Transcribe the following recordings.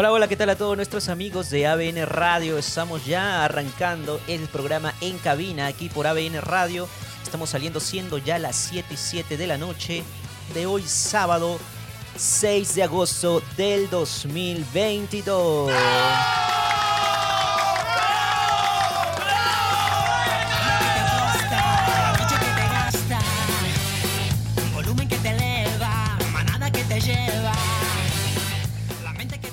Hola, hola, ¿qué tal a todos nuestros amigos de ABN Radio? Estamos ya arrancando el programa en cabina aquí por ABN Radio. Estamos saliendo siendo ya las 7 y 7 de la noche de hoy sábado 6 de agosto del 2022.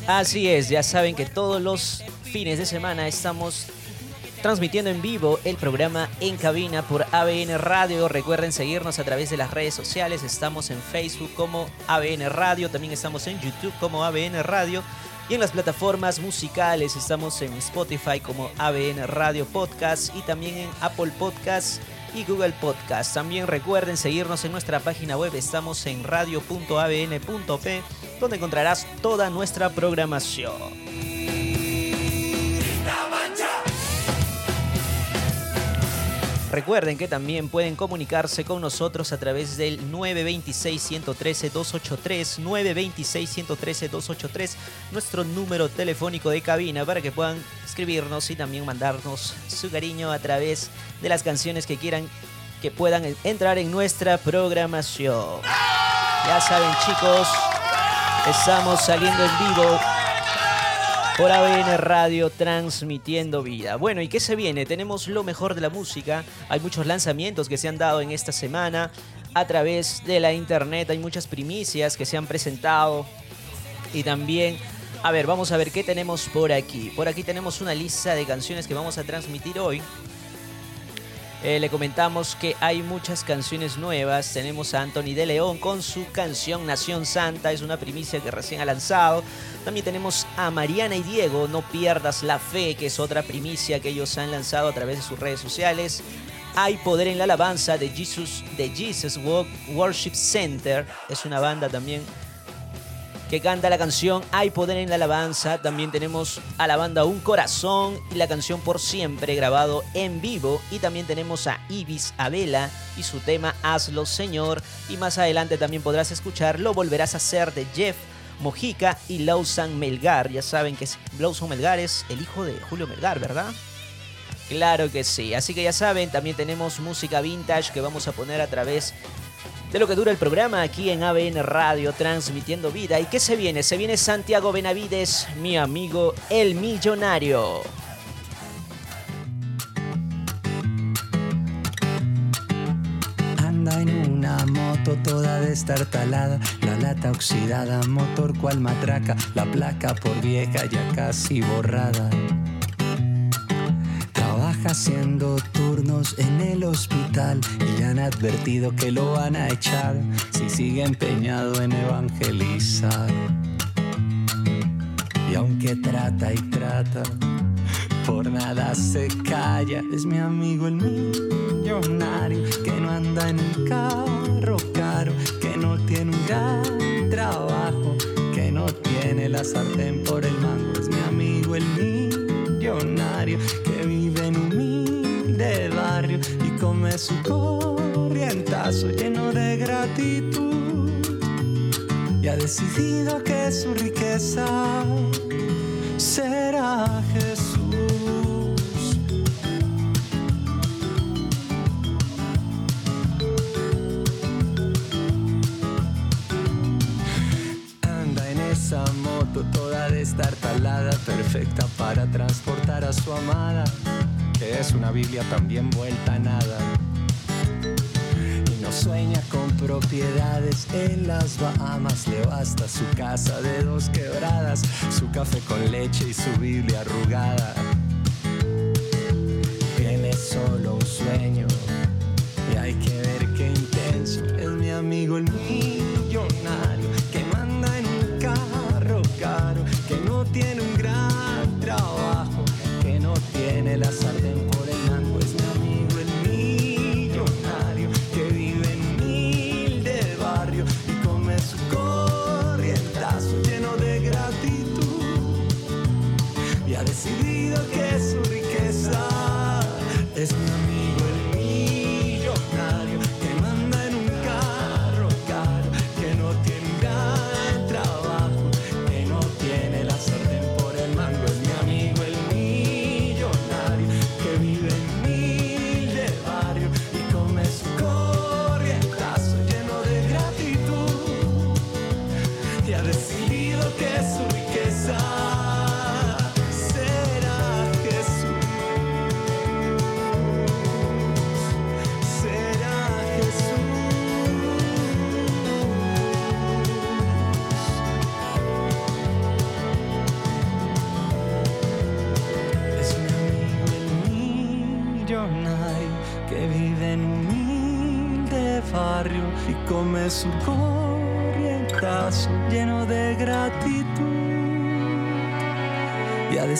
Así es, ya saben que todos los fines de semana estamos transmitiendo en vivo el programa En Cabina por ABN Radio. Recuerden seguirnos a través de las redes sociales. Estamos en Facebook como ABN Radio, también estamos en YouTube como ABN Radio. Y en las plataformas musicales estamos en Spotify como ABN Radio Podcast y también en Apple Podcast y Google Podcast. También recuerden seguirnos en nuestra página web, estamos en radio.abn.p, donde encontrarás toda nuestra programación. Recuerden que también pueden comunicarse con nosotros a través del 926-113-283, 926-113-283, nuestro número telefónico de cabina para que puedan escribirnos y también mandarnos su cariño a través de las canciones que quieran que puedan entrar en nuestra programación. Ya saben chicos, estamos saliendo en vivo por ABN Radio transmitiendo vida. Bueno, ¿y qué se viene? Tenemos lo mejor de la música. Hay muchos lanzamientos que se han dado en esta semana a través de la internet. Hay muchas primicias que se han presentado. Y también, a ver, vamos a ver qué tenemos por aquí. Por aquí tenemos una lista de canciones que vamos a transmitir hoy. Eh, le comentamos que hay muchas canciones nuevas. Tenemos a Anthony de León con su canción Nación Santa. Es una primicia que recién ha lanzado. También tenemos a Mariana y Diego, No pierdas la fe, que es otra primicia que ellos han lanzado a través de sus redes sociales. Hay poder en la alabanza de Jesus, de Jesus Worship Center. Es una banda también que canta la canción Hay Poder en la Alabanza. También tenemos a la banda Un Corazón y la canción Por Siempre grabado en vivo. Y también tenemos a Ibis Abela y su tema Hazlo Señor. Y más adelante también podrás escuchar Lo Volverás a Hacer de Jeff Mojica y Lawson Melgar. Ya saben que Lawson Melgar es el hijo de Julio Melgar, ¿verdad? Claro que sí. Así que ya saben, también tenemos música vintage que vamos a poner a través de lo que dura el programa aquí en ABN Radio, transmitiendo vida. ¿Y qué se viene? Se viene Santiago Benavides, mi amigo el millonario. Anda en una moto toda destartalada, la lata oxidada, motor cual matraca, la placa por vieja ya casi borrada haciendo turnos en el hospital y le han advertido que lo van a echar si sigue empeñado en evangelizar. Y aunque trata y trata, por nada se calla. Es mi amigo el millonario que no anda en un carro caro, que no tiene un gran trabajo, que no tiene la sartén por el mango. Es mi amigo el millonario come su corrientazo lleno de gratitud. Y ha decidido que su riqueza será Jesús. Anda en esa moto toda destartalada, perfecta para transportar a su amada que es una Biblia también vuelta a nada. Y no sueña con propiedades en las Bahamas, le basta su casa de dos quebradas, su café con leche y su Biblia arrugada.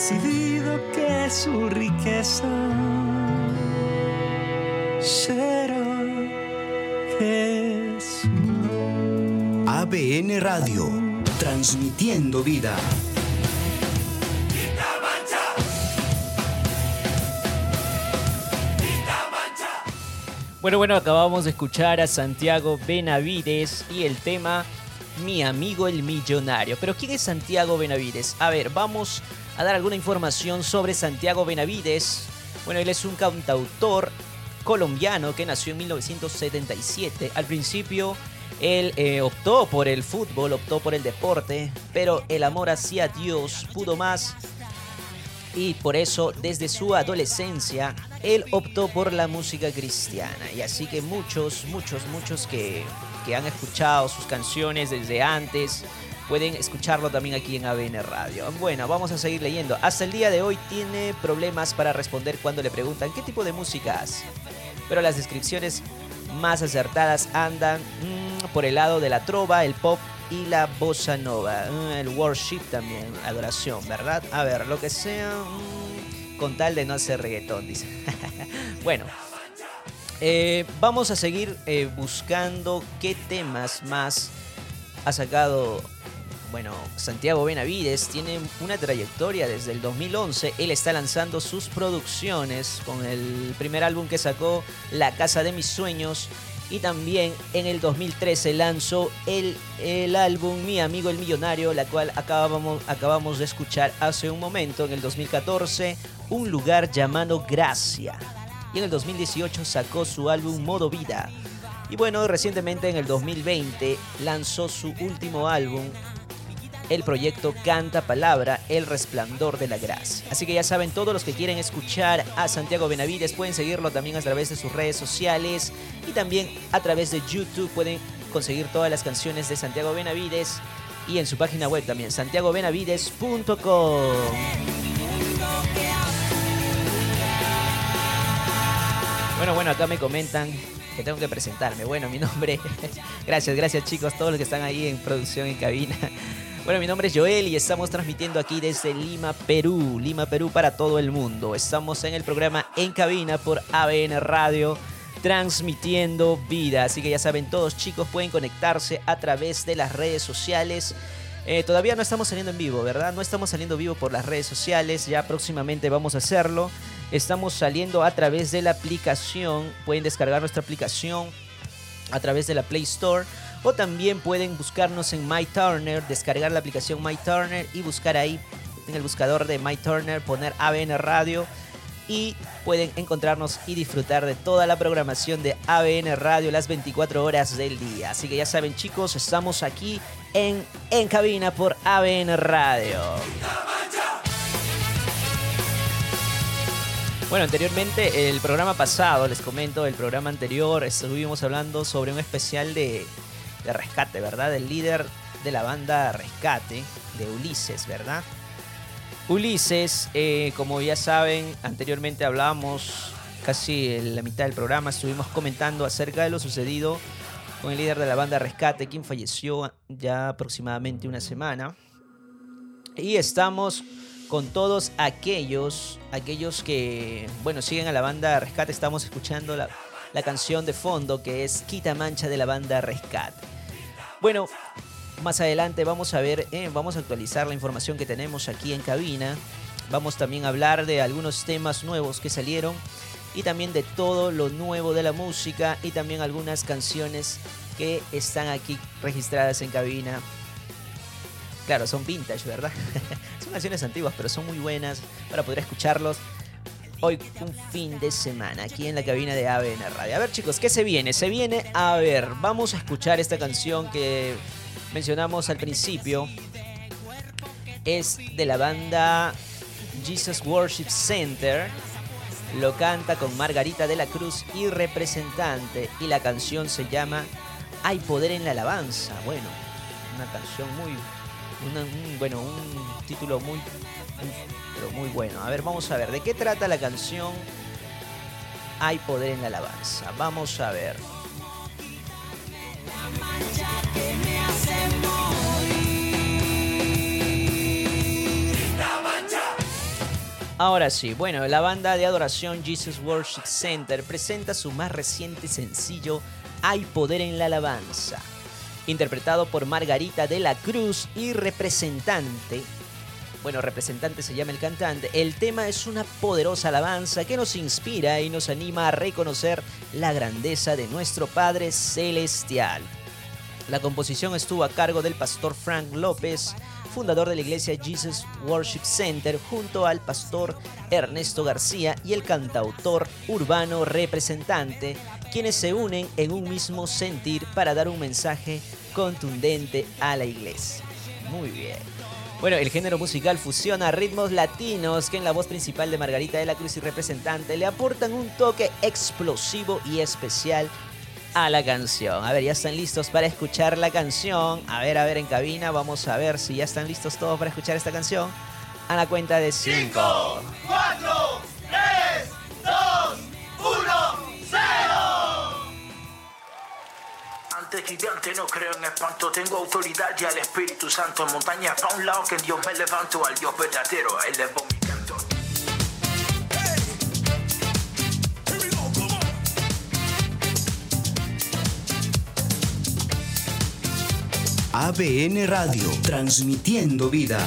Decidido que su riqueza será Jesús. ABN Radio, transmitiendo vida. Bueno, bueno, acabamos de escuchar a Santiago Benavides y el tema Mi amigo el millonario. Pero ¿quién es Santiago Benavides? A ver, vamos a dar alguna información sobre Santiago Benavides. Bueno, él es un cantautor colombiano que nació en 1977. Al principio él eh, optó por el fútbol, optó por el deporte, pero el amor hacia Dios pudo más y por eso desde su adolescencia él optó por la música cristiana. Y así que muchos, muchos, muchos que, que han escuchado sus canciones desde antes pueden escucharlo también aquí en ABN Radio. Bueno, vamos a seguir leyendo. Hasta el día de hoy tiene problemas para responder cuando le preguntan qué tipo de música hace. Pero las descripciones más acertadas andan mm, por el lado de la trova, el pop y la bossa nova. Mm, el worship también, adoración, ¿verdad? A ver, lo que sea, mm, con tal de no hacer reggaetón, dice. bueno, eh, vamos a seguir eh, buscando qué temas más ha sacado bueno, Santiago Benavides tiene una trayectoria desde el 2011. Él está lanzando sus producciones con el primer álbum que sacó, La Casa de Mis Sueños. Y también en el 2013 lanzó el, el álbum Mi Amigo el Millonario, la cual acabamos, acabamos de escuchar hace un momento. En el 2014, Un lugar llamado Gracia. Y en el 2018 sacó su álbum Modo Vida. Y bueno, recientemente en el 2020 lanzó su último álbum, el proyecto Canta Palabra, El Resplandor de la Gracia. Así que ya saben, todos los que quieren escuchar a Santiago Benavides pueden seguirlo también a través de sus redes sociales y también a través de YouTube pueden conseguir todas las canciones de Santiago Benavides y en su página web también, santiagobenavides.com. Bueno, bueno, acá me comentan que tengo que presentarme. Bueno, mi nombre. gracias, gracias chicos, todos los que están ahí en producción en cabina. Bueno, mi nombre es Joel y estamos transmitiendo aquí desde Lima, Perú. Lima, Perú para todo el mundo. Estamos en el programa En Cabina por ABN Radio, transmitiendo vida. Así que ya saben, todos chicos pueden conectarse a través de las redes sociales. Eh, todavía no estamos saliendo en vivo, ¿verdad? No estamos saliendo vivo por las redes sociales. Ya próximamente vamos a hacerlo. Estamos saliendo a través de la aplicación. Pueden descargar nuestra aplicación a través de la Play Store o también pueden buscarnos en MyTurner, descargar la aplicación MyTurner y buscar ahí en el buscador de MyTurner, poner ABN Radio y pueden encontrarnos y disfrutar de toda la programación de ABN Radio las 24 horas del día. Así que ya saben chicos, estamos aquí en, en cabina por ABN Radio. Bueno, anteriormente, el programa pasado, les comento, el programa anterior, estuvimos hablando sobre un especial de de Rescate, ¿verdad? El líder de la banda Rescate, de Ulises, ¿verdad? Ulises, eh, como ya saben, anteriormente hablamos casi en la mitad del programa, estuvimos comentando acerca de lo sucedido con el líder de la banda Rescate, quien falleció ya aproximadamente una semana. Y estamos con todos aquellos, aquellos que, bueno, siguen a la banda Rescate, estamos escuchando la, la canción de fondo que es Quita Mancha de la banda Rescate. Bueno, más adelante vamos a ver, eh, vamos a actualizar la información que tenemos aquí en cabina. Vamos también a hablar de algunos temas nuevos que salieron y también de todo lo nuevo de la música y también algunas canciones que están aquí registradas en cabina. Claro, son vintage, ¿verdad? son canciones antiguas, pero son muy buenas para poder escucharlos hoy un fin de semana aquí en la cabina de ABN Radio. A ver chicos, ¿qué se viene? Se viene, a ver, vamos a escuchar esta canción que mencionamos al principio. Es de la banda Jesus Worship Center. Lo canta con Margarita de la Cruz y representante. Y la canción se llama Hay poder en la alabanza. Bueno, una canción muy... bueno, un título muy pero muy bueno. A ver, vamos a ver, ¿de qué trata la canción? Hay poder en la alabanza. Vamos a ver. Ahora sí, bueno, la banda de adoración Jesus Worship Center presenta su más reciente sencillo Hay Poder en la Alabanza, interpretado por Margarita de la Cruz y representante. Bueno, representante se llama el cantante. El tema es una poderosa alabanza que nos inspira y nos anima a reconocer la grandeza de nuestro Padre Celestial. La composición estuvo a cargo del pastor Frank López fundador de la iglesia Jesus Worship Center, junto al pastor Ernesto García y el cantautor urbano representante, quienes se unen en un mismo sentir para dar un mensaje contundente a la iglesia. Muy bien. Bueno, el género musical fusiona ritmos latinos que en la voz principal de Margarita de la Cruz y representante le aportan un toque explosivo y especial a la canción. A ver, ya están listos para escuchar la canción. A ver, a ver en cabina, vamos a ver si ya están listos todos para escuchar esta canción. A la cuenta de 5, 4, 3, 2, 1, 0. Antes gigante no creo en espanto, tengo autoridad y al Espíritu Santo en montaña para un lado que en Dios me levanto, al Dios verdadero, a él le mi canto. ABN Radio, transmitiendo vida.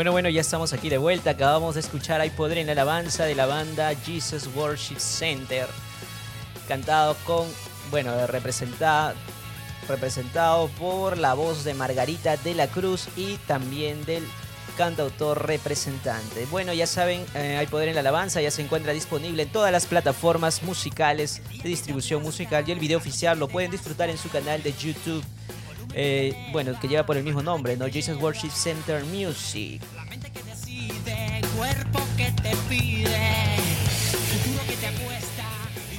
Bueno, bueno, ya estamos aquí de vuelta. Acabamos de escuchar Hay Poder en la Alabanza de la banda Jesus Worship Center. Cantado con, bueno, representado, representado por la voz de Margarita de la Cruz y también del cantautor representante. Bueno, ya saben, eh, Hay Poder en la Alabanza ya se encuentra disponible en todas las plataformas musicales de distribución musical y el video oficial lo pueden disfrutar en su canal de YouTube. Eh, bueno, que lleva por el mismo nombre, ¿no? Jesus Worship Center Music.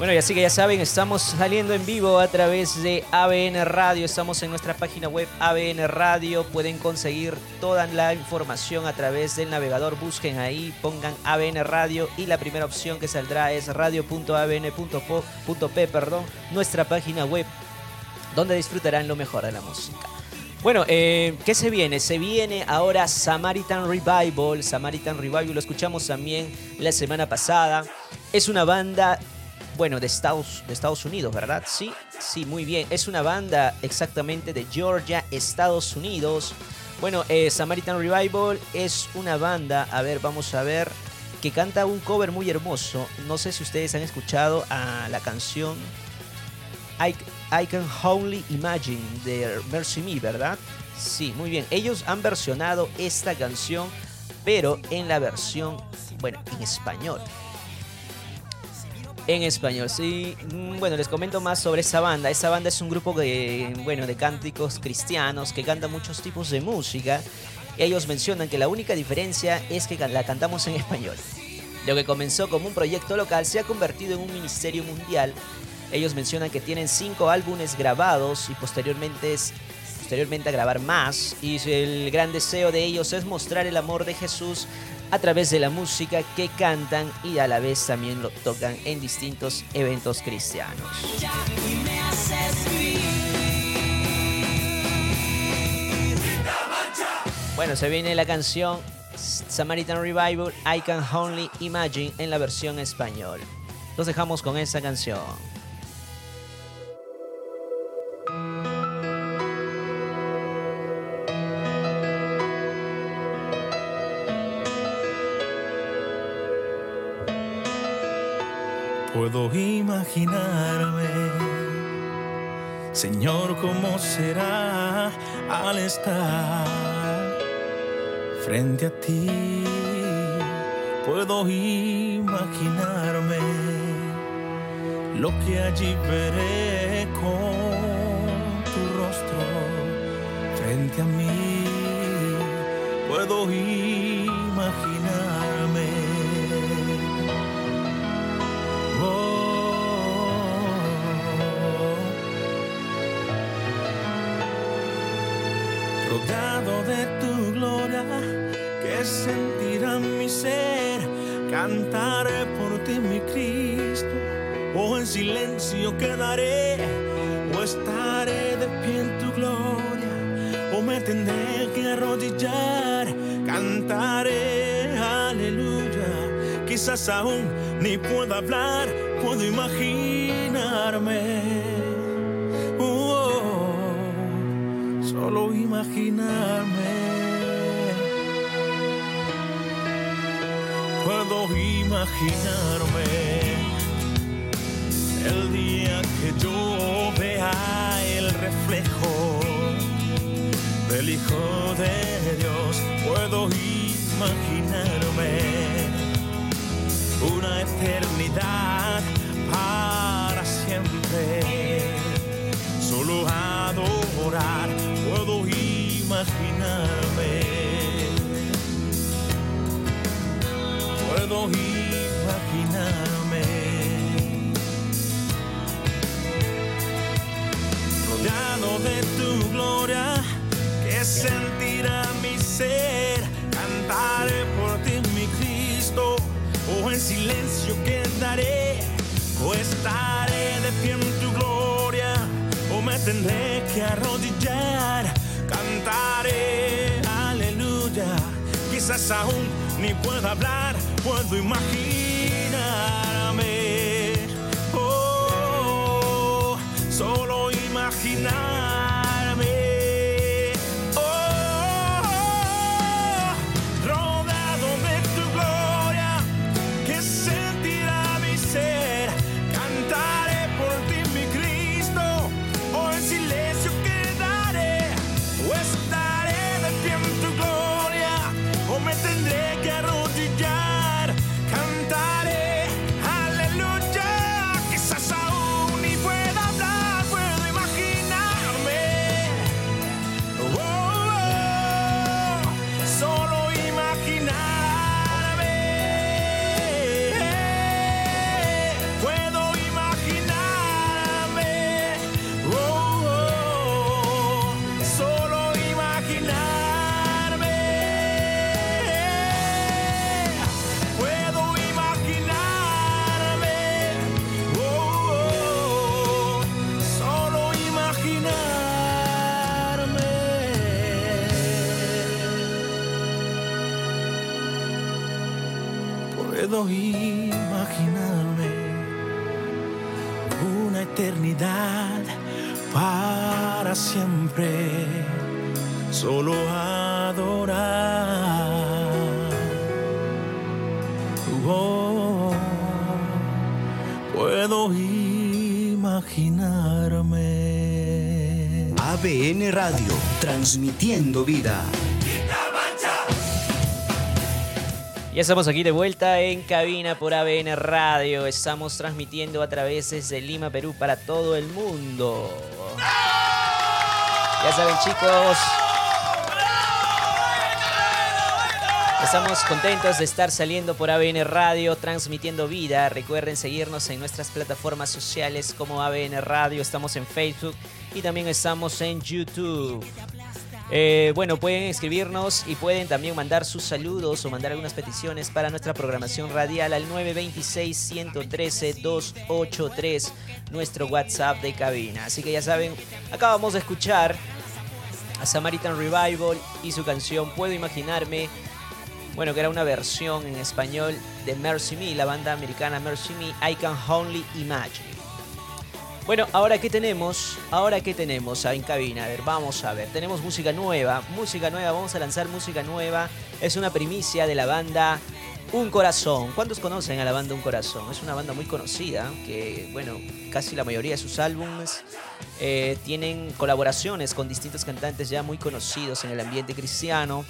Bueno, y así que ya saben, estamos saliendo en vivo a través de ABN Radio. Estamos en nuestra página web ABN Radio. Pueden conseguir toda la información a través del navegador. Busquen ahí, pongan ABN Radio y la primera opción que saldrá es radio.abn.p, perdón, nuestra página web donde disfrutarán lo mejor de la música. Bueno, eh, ¿qué se viene? Se viene ahora Samaritan Revival. Samaritan Revival lo escuchamos también la semana pasada. Es una banda, bueno, de Estados, de Estados Unidos, ¿verdad? Sí, sí, muy bien. Es una banda exactamente de Georgia, Estados Unidos. Bueno, eh, Samaritan Revival es una banda, a ver, vamos a ver, que canta un cover muy hermoso. No sé si ustedes han escuchado a la canción I, Can Only Imagine de Mercy Me, ¿verdad? Sí, muy bien. Ellos han versionado esta canción, pero en la versión, bueno, en español. En español, sí. Mm, Bueno, les comento más sobre esa banda. Esa banda es un grupo de, bueno, de cánticos cristianos que canta muchos tipos de música. Ellos mencionan que la única diferencia es que la cantamos en español. Lo que comenzó como un proyecto local se ha convertido en un ministerio mundial. Ellos mencionan que tienen cinco álbumes grabados y posteriormente, posteriormente a grabar más. Y el gran deseo de ellos es mostrar el amor de Jesús a través de la música que cantan y a la vez también lo tocan en distintos eventos cristianos. Bueno, se viene la canción Samaritan Revival, I Can Only Imagine en la versión español. Los dejamos con esa canción. Puedo imaginarme, Señor, cómo será al estar frente a ti. Puedo imaginarme lo que allí veré con tu rostro frente a mí. Puedo imaginarme. De tu gloria, que sentirá mi ser, cantaré por ti, mi Cristo, o en silencio quedaré, o estaré de pie en tu gloria, o me tendré que arrodillar, cantaré, aleluya, quizás aún ni pueda hablar, puedo imaginarme. Imaginarme. Puedo imaginarme el día que yo vea el reflejo del Hijo de Dios. Puedo imaginarme una eternidad para siempre solo adorar puedo imaginarme. Puedo imaginarme. Rodeado de tu gloria, que sentirá mi ser. Cantaré por ti, mi Cristo, o en silencio quedaré, o estaré de pie en tu gloria o me tendré que arrodillar, aún ni pueda hablar, puedo imaginarme, oh, solo imaginarme, siempre, solo adorar. Oh, puedo imaginarme. ABN Radio, transmitiendo vida. Ya estamos aquí de vuelta en cabina por ABN Radio. Estamos transmitiendo a través desde Lima, Perú, para todo el mundo. Ya saben, chicos. Estamos contentos de estar saliendo por ABN Radio, transmitiendo vida. Recuerden seguirnos en nuestras plataformas sociales como ABN Radio. Estamos en Facebook y también estamos en YouTube. Eh, bueno, pueden escribirnos y pueden también mandar sus saludos o mandar algunas peticiones para nuestra programación radial al 926-113-283, nuestro WhatsApp de cabina. Así que ya saben, acabamos de escuchar a Samaritan Revival y su canción Puedo Imaginarme. Bueno, que era una versión en español de Mercy Me, la banda americana Mercy Me, I Can Only Imagine. Bueno, ahora qué tenemos, ahora qué tenemos en cabina, a ver, vamos a ver, tenemos música nueva, música nueva, vamos a lanzar música nueva, es una primicia de la banda Un Corazón. ¿Cuántos conocen a la banda Un Corazón? Es una banda muy conocida, que bueno, casi la mayoría de sus álbumes eh, tienen colaboraciones con distintos cantantes ya muy conocidos en el ambiente cristiano.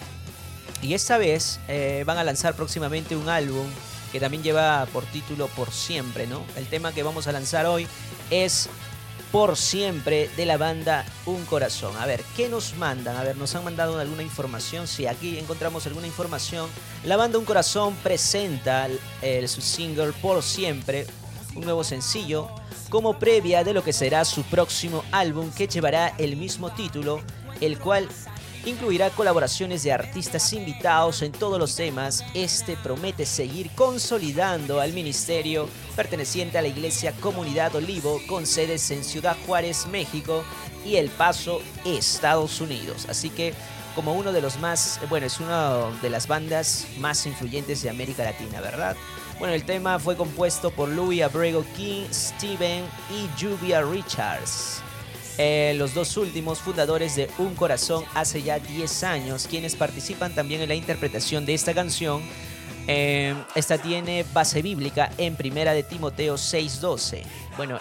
Y esta vez eh, van a lanzar próximamente un álbum que también lleva por título Por Siempre, ¿no? El tema que vamos a lanzar hoy es Por Siempre de la banda Un Corazón. A ver, ¿qué nos mandan? A ver, ¿nos han mandado alguna información? Si aquí encontramos alguna información. La banda Un Corazón presenta el, su single Por Siempre, un nuevo sencillo, como previa de lo que será su próximo álbum que llevará el mismo título, el cual incluirá colaboraciones de artistas invitados en todos los temas. Este promete seguir consolidando al ministerio perteneciente a la Iglesia Comunidad Olivo con sedes en Ciudad Juárez, México y El Paso, Estados Unidos. Así que como uno de los más, bueno, es una de las bandas más influyentes de América Latina, ¿verdad? Bueno, el tema fue compuesto por Louis Abrego King, Steven y Lluvia Richards. Eh, los dos últimos fundadores de Un Corazón hace ya 10 años, quienes participan también en la interpretación de esta canción. Eh, esta tiene base bíblica en primera de Timoteo 6:12. Bueno,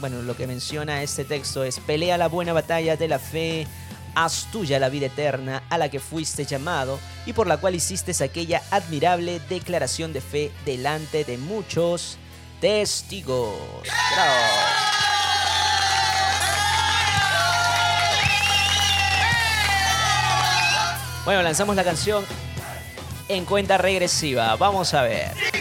bueno, lo que menciona este texto es, pelea la buena batalla de la fe, haz tuya la vida eterna a la que fuiste llamado y por la cual hiciste aquella admirable declaración de fe delante de muchos testigos. Bueno, lanzamos la canción en cuenta regresiva. Vamos a ver.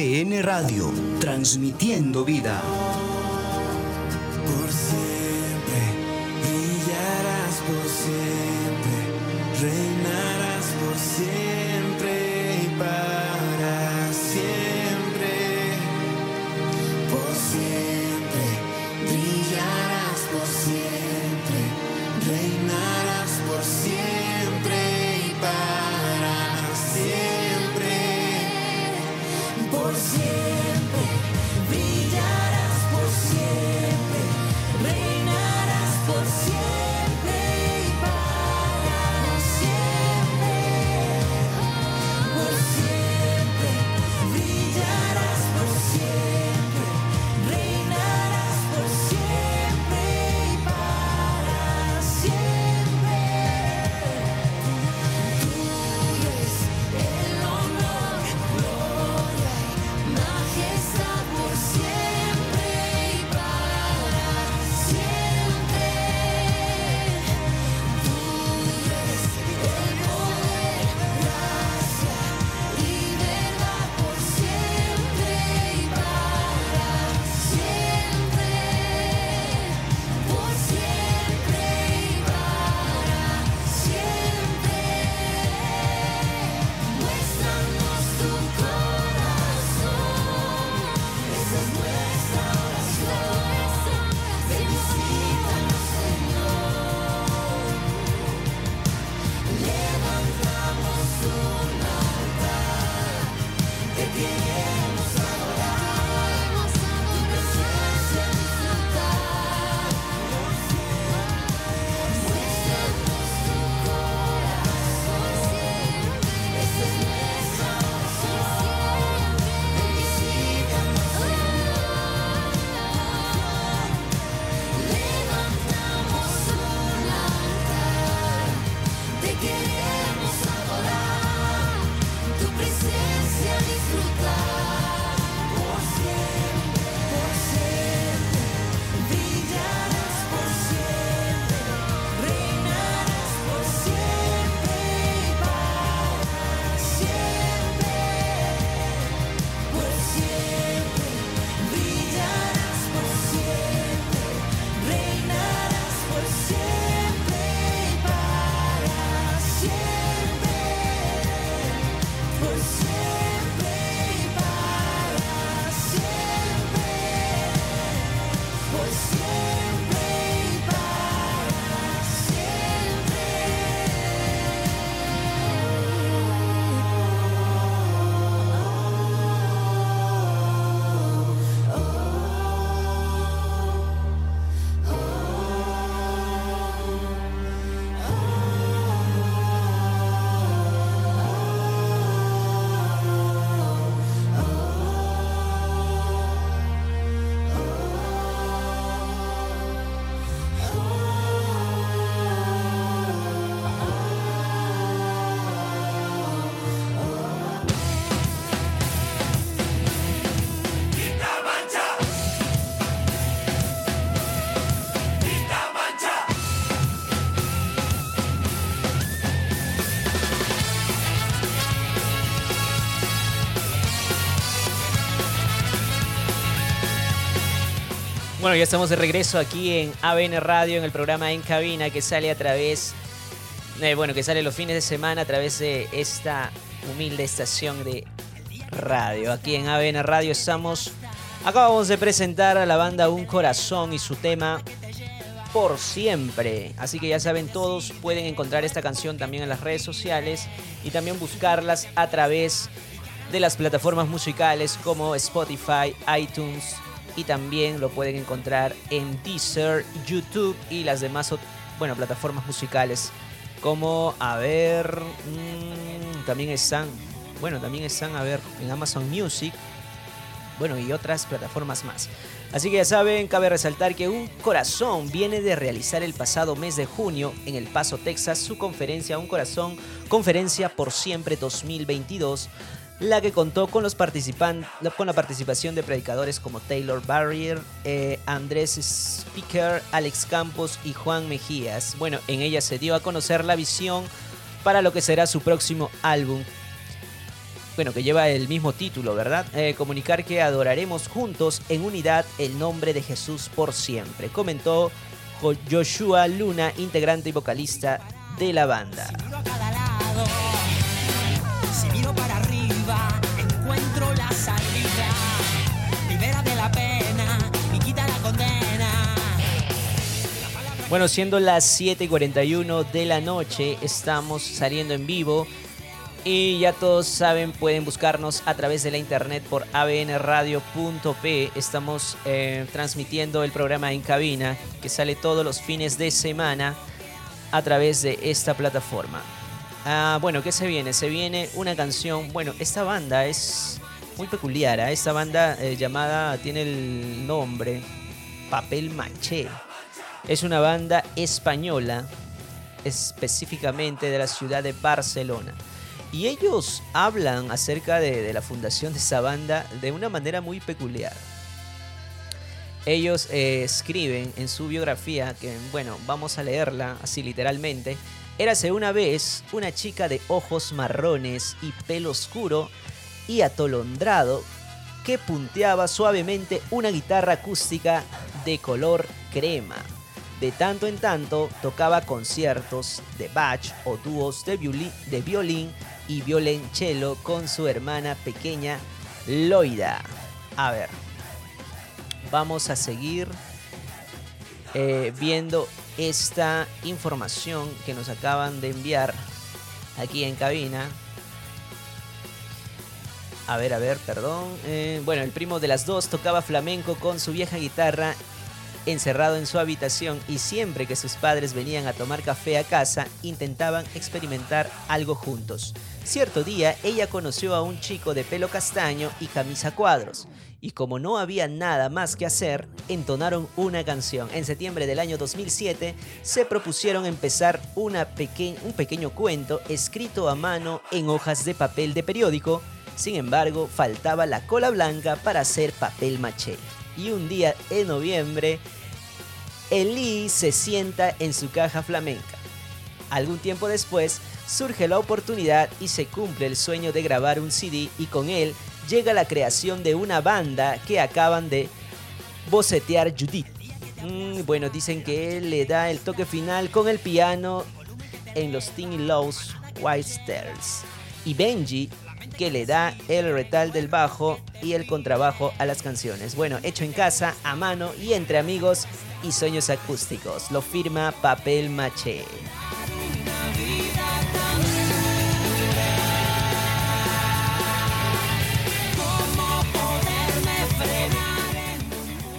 ABN Radio, transmitiendo vida. Bueno, ya estamos de regreso aquí en ABN Radio, en el programa En Cabina, que sale a través, eh, bueno, que sale los fines de semana a través de esta humilde estación de radio. Aquí en ABN Radio estamos, acabamos de presentar a la banda Un Corazón y su tema Por Siempre. Así que ya saben, todos pueden encontrar esta canción también en las redes sociales y también buscarlas a través de las plataformas musicales como Spotify, iTunes y también lo pueden encontrar en Deezer, YouTube y las demás bueno, plataformas musicales como a ver mm, también están bueno también están a ver en Amazon Music bueno y otras plataformas más. Así que ya saben cabe resaltar que un corazón viene de realizar el pasado mes de junio en El Paso Texas su conferencia un corazón conferencia por siempre 2022 la que contó con los participan con la participación de predicadores como Taylor Barrier, eh, Andrés Speaker, Alex Campos y Juan Mejías. Bueno, en ella se dio a conocer la visión para lo que será su próximo álbum. bueno, que lleva el mismo título, ¿verdad? Eh, comunicar que adoraremos juntos en unidad el nombre de Jesús por siempre, comentó Jo- Joshua Luna, integrante y vocalista de la banda. Bueno, siendo las 7 y 41 de la noche, estamos saliendo en vivo. Y ya todos saben, pueden buscarnos a través de la internet por abnradio.p. Estamos eh, transmitiendo el programa en cabina que sale todos los fines de semana a través de esta plataforma. Ah, bueno, ¿qué se viene? Se viene una canción. Bueno, esta banda es muy peculiar. ¿ah? Esta banda eh, llamada tiene el nombre Papel Maché. Es una banda española, específicamente de la ciudad de Barcelona. Y ellos hablan acerca de, la fundación de esa banda de una manera muy peculiar. Ellos eh, escriben en su biografía, que bueno, vamos a leerla así literalmente. Érase una vez una chica de ojos marrones y pelo oscuro y atolondrado que punteaba suavemente una guitarra acústica de color crema. De tanto en tanto tocaba conciertos de Bach o dúos de violín, y violonchelo con su hermana pequeña Loida. A ver, vamos a seguir eh, viendo esta información que nos acaban de enviar aquí en cabina. A ver, a ver, perdón. Eh, bueno, el primo de las dos tocaba flamenco con su vieja guitarra encerrado en su habitación y siempre que sus padres venían a tomar café a casa intentaban experimentar algo juntos. Cierto día ella conoció a un chico de pelo castaño y camisa cuadros y como no había nada más que hacer, entonaron una canción. En septiembre del año 2007 se propusieron empezar una un pequeño cuento escrito a mano en hojas de papel de periódico. Sin embargo, faltaba la cola blanca para hacer papel maché. Y un día en noviembre, Eli se sienta en su caja flamenca. Algún tiempo después, surge la oportunidad y se cumple el sueño de grabar un CD y con él llega la creación de una banda que acaban de bocetear Judith. Mm, bueno, dicen que él le da el toque final con el piano en los Teeny Lows White Stairs. Y Benji que le da el retal del bajo y el contrabajo a las canciones. Bueno, hecho en casa, a mano y entre amigos y sueños acústicos. Lo firma Papel Maché.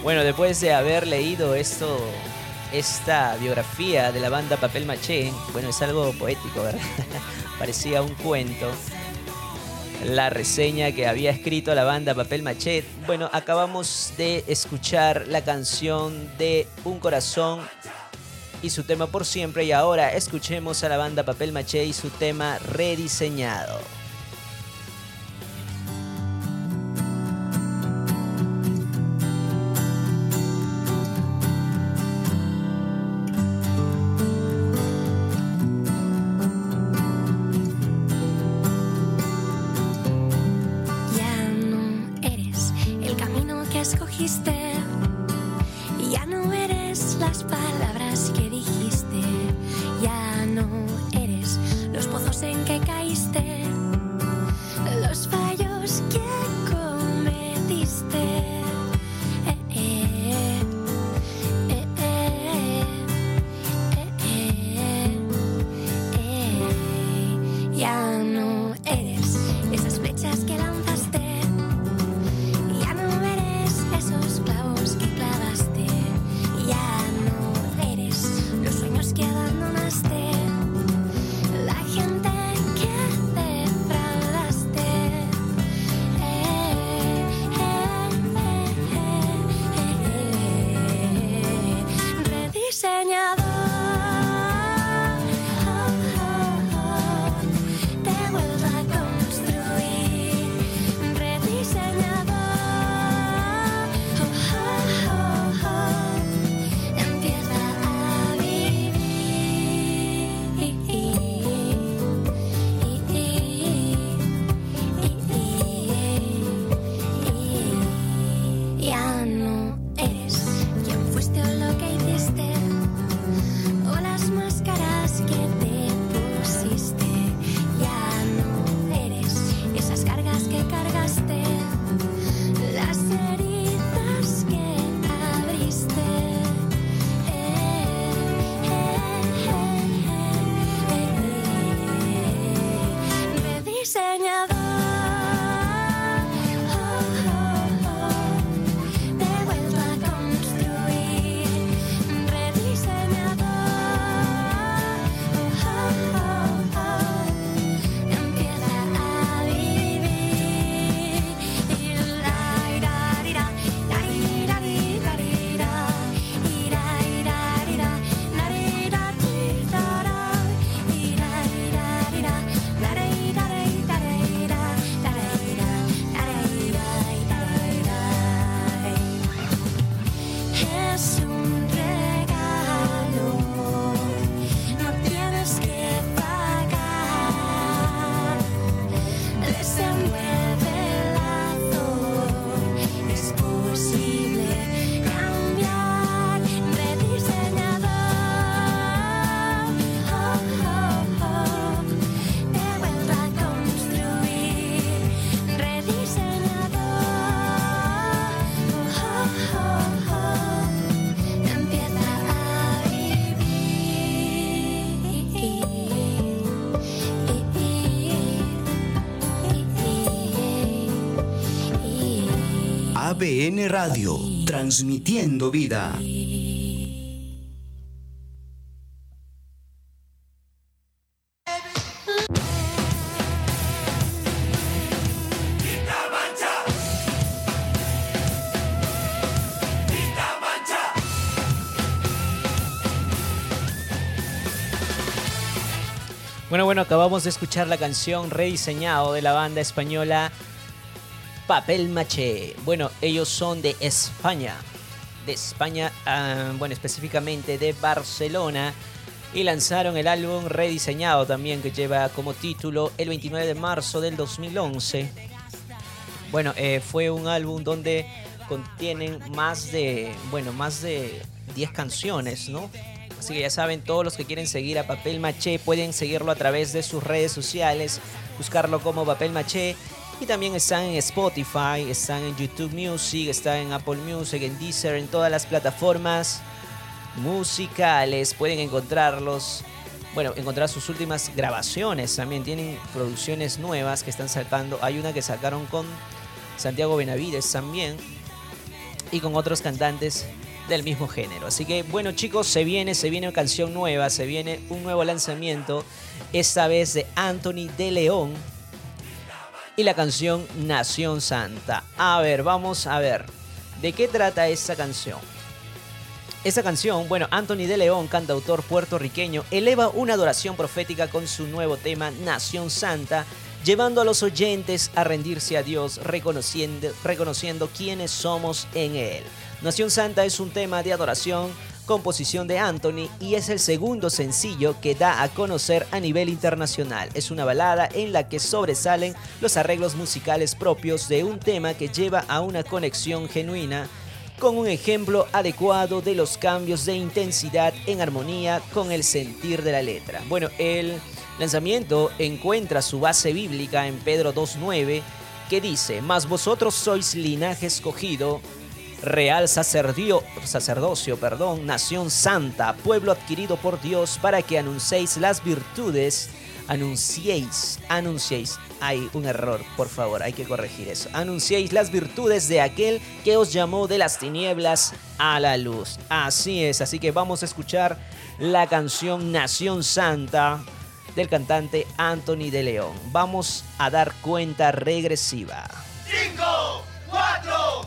Bueno, después de haber leído esto, esta biografía de la banda Papel Maché, bueno, es algo poético, ¿verdad? Parecía un cuento. La reseña que había escrito la banda Papel Maché. Bueno, acabamos de escuchar la canción de Un Corazón y su tema por siempre. Y ahora escuchemos a la banda Papel Maché y su tema rediseñado. Ya ABN Radio, transmitiendo vida. Bueno, bueno, acabamos de escuchar la canción rediseñado de la banda española Papel Maché. Bueno, ellos son de España. De España, ah, bueno, específicamente de Barcelona. Y lanzaron el álbum rediseñado también, que lleva como título el 29 de marzo del 2011. Bueno, eh, fue un álbum donde contienen más de, bueno, más de 10 canciones, ¿no? Así que ya saben, todos los que quieren seguir a Papel Maché pueden seguirlo a través de sus redes sociales, buscarlo como Papel Maché. Y también están en Spotify, están en YouTube Music, están en Apple Music, en Deezer, en todas las plataformas musicales. Pueden encontrarlos, bueno, encontrar sus últimas grabaciones. También tienen producciones nuevas que están sacando. Hay una que sacaron con Santiago Benavides también y con otros cantantes del mismo género. Así que bueno chicos, se viene, se viene canción nueva, se viene un nuevo lanzamiento, esta vez de Anthony de León y la canción Nación Santa. A ver, vamos a ver, ¿de qué trata esta canción? Esta canción, bueno, Anthony de León, cantautor puertorriqueño, eleva una adoración profética con su nuevo tema Nación Santa, llevando a los oyentes a rendirse a Dios, reconociendo, reconociendo quiénes somos en Él. Nación Santa es un tema de adoración, composición de Anthony y es el segundo sencillo que da a conocer a nivel internacional. Es una balada en la que sobresalen los arreglos musicales propios de un tema que lleva a una conexión genuina con un ejemplo adecuado de los cambios de intensidad en armonía con el sentir de la letra. Bueno, el lanzamiento encuentra su base bíblica en Pedro 2.9 que dice, mas vosotros sois linaje escogido, real sacerdio- sacerdocio, perdón, nación santa, pueblo adquirido por Dios para que anunciéis las virtudes, anunciéis, anunciéis. Hay un error, por favor, hay que corregir eso. Anunciéis las virtudes de aquel que os llamó de las tinieblas a la luz. Así es, así que vamos a escuchar la canción Nación Santa del cantante Anthony de León. Vamos a dar cuenta regresiva. 5, 4,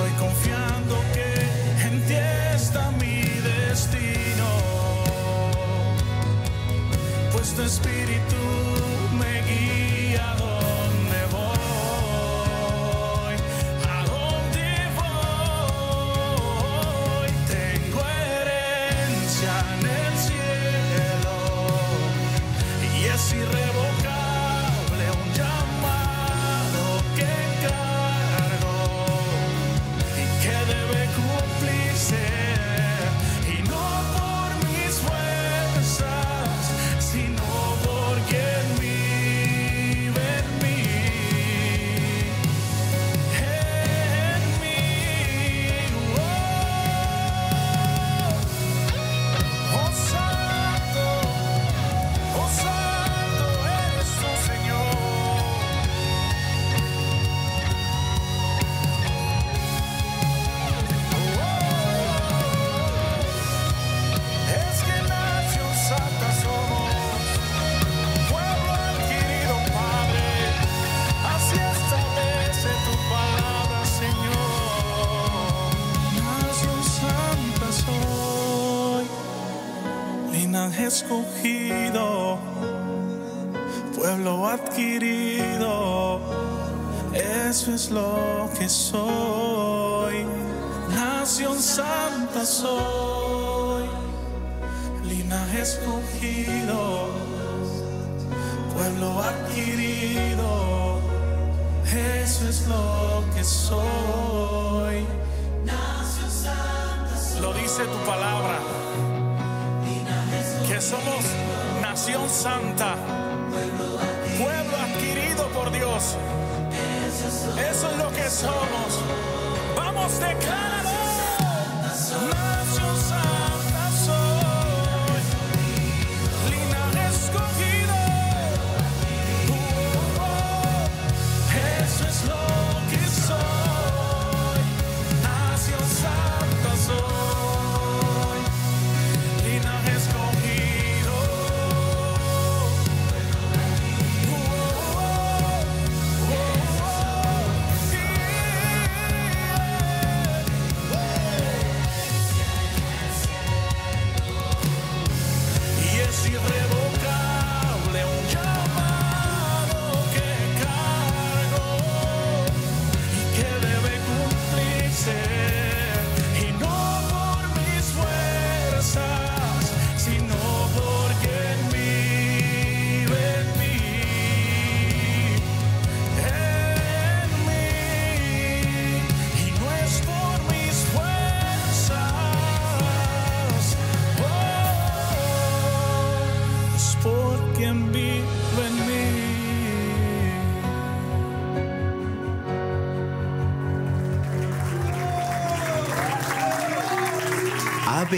estoy confiando que en ti está mi destino, pues tu espíritu me guía.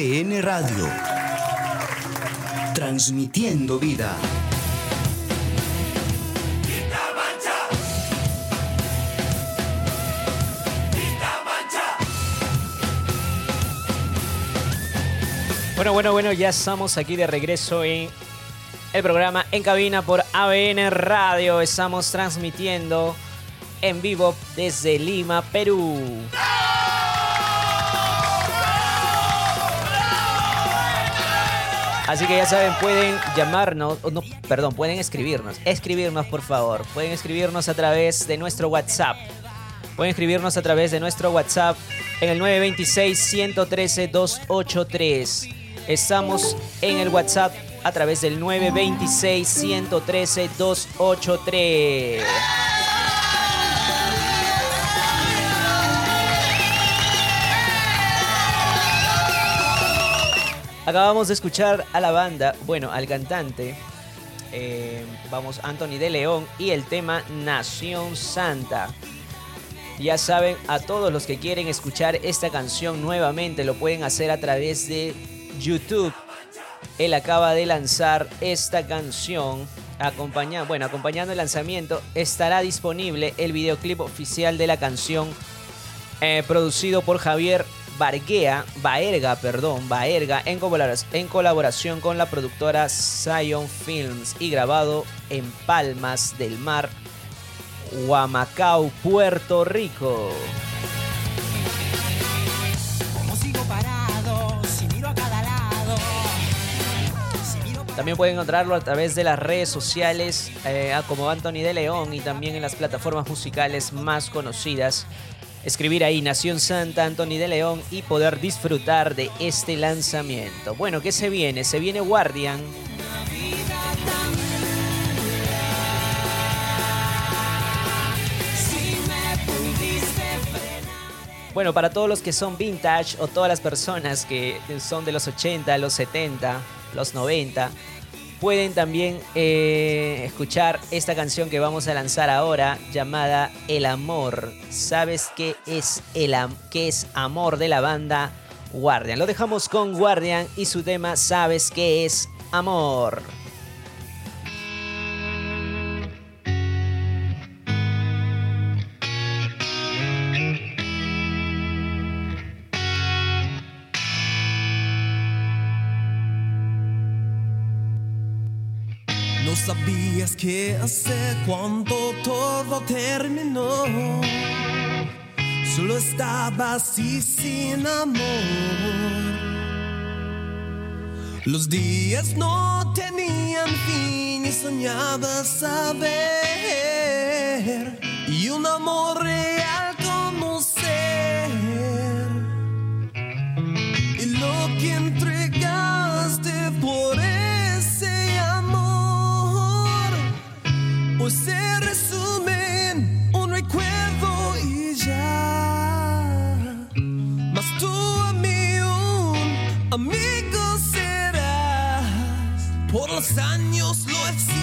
ABN Radio. Transmitiendo vida. Bueno, bueno, bueno, ya estamos aquí de regreso en el programa En Cabina por ABN Radio. Estamos transmitiendo en vivo desde Lima, Perú. Así que ya saben, pueden llamarnos, o no, perdón, pueden escribirnos, escribirnos por favor, pueden escribirnos a través de nuestro WhatsApp. Pueden escribirnos a través de nuestro WhatsApp en el 926-113-283. Estamos en el WhatsApp a través del 926-113-283. Acabamos de escuchar a la banda, bueno, al cantante, eh, vamos, Anthony de León y el tema Nación Santa. Ya saben, a todos los que quieren escuchar esta canción nuevamente lo pueden hacer a través de YouTube. Él acaba de lanzar esta canción. Bueno, acompañando el lanzamiento, estará disponible el videoclip oficial de la canción eh, producido por Javier Barguea, Baerga, perdón, Baerga, en colaboración, en colaboración con la productora Zion Films y grabado en Palmas del Mar, Huamacao, Puerto Rico. También pueden encontrarlo a través de las redes sociales eh, como Anthony de León y también en las plataformas musicales más conocidas. Escribir ahí Nación Santa, Anthony de León y poder disfrutar de este lanzamiento. Bueno, ¿qué se viene? Se viene Guardian. Bueno, para todos los que son vintage o todas las personas que son de los 80, los 70, los 90, pueden también eh, escuchar esta canción que vamos a lanzar ahora llamada El Amor. ¿Sabes qué es, el qué es Amor de la banda Guardian? Lo dejamos con Guardian y su tema ¿Sabes qué es Amor? Sabías qué hacer cuando todo terminó. Solo estabas así sin amor. Los días no tenían fin y soñabas saber. Y un amor real pues se resume en un recuerdo y ya. Mas tú a mí un amigo serás. Por los años lo he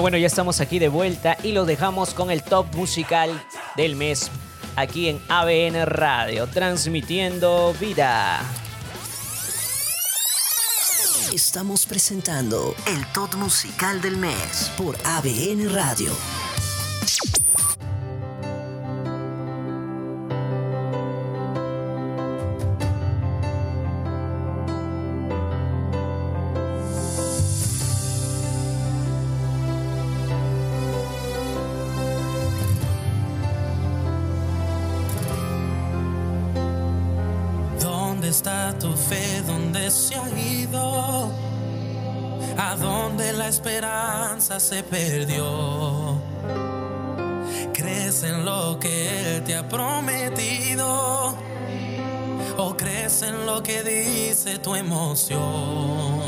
Bueno, ya estamos aquí de vuelta y los dejamos con el top musical del mes aquí en ABN Radio, transmitiendo vida. Estamos presentando el top musical del mes por ABN Radio. se perdió. ¿Crees en lo que Él te ha prometido? ¿O crees en lo que dice tu emoción?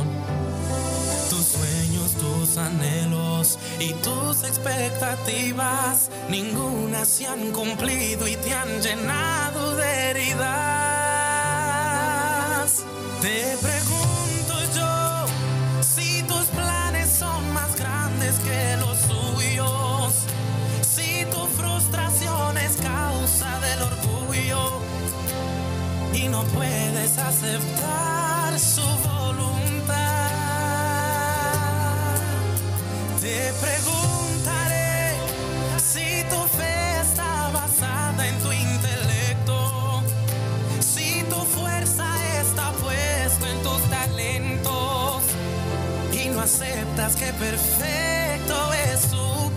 Tus sueños, tus anhelos y tus expectativas, ninguna se han cumplido y te han llenado de heridas y no puedes aceptar su voluntad. Te preguntaré si tu fe está basada en tu intelecto, si tu fuerza está puesta en tus talentos y no aceptas que perfecto es su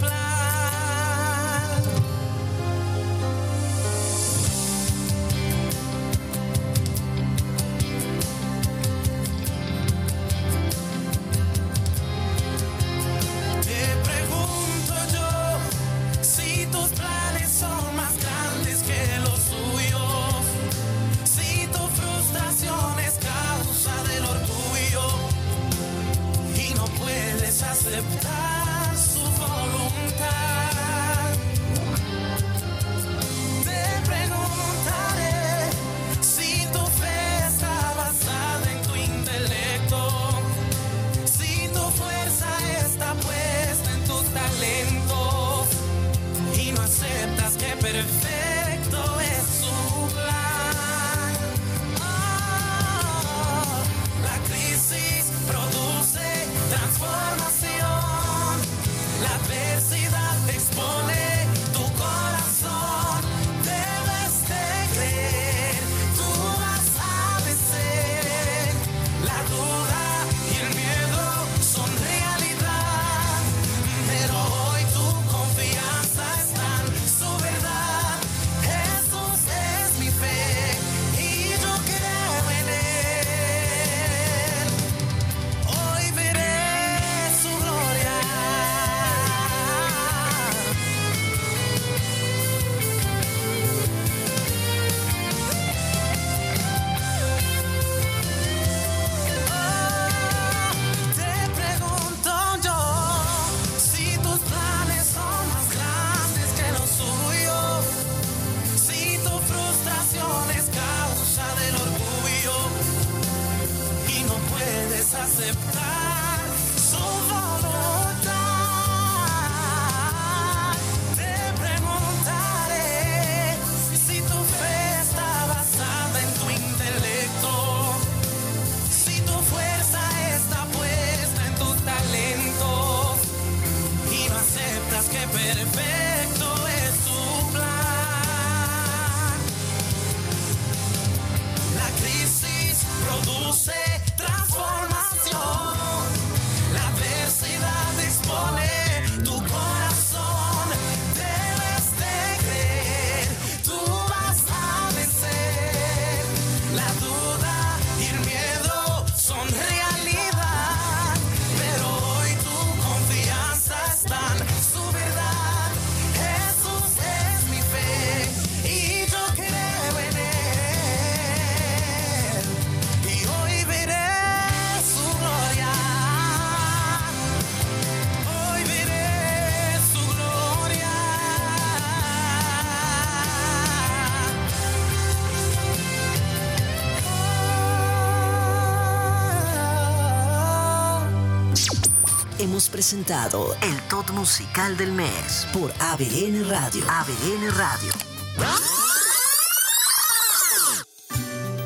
hemos presentado el top musical del mes por ABN Radio. ABN Radio.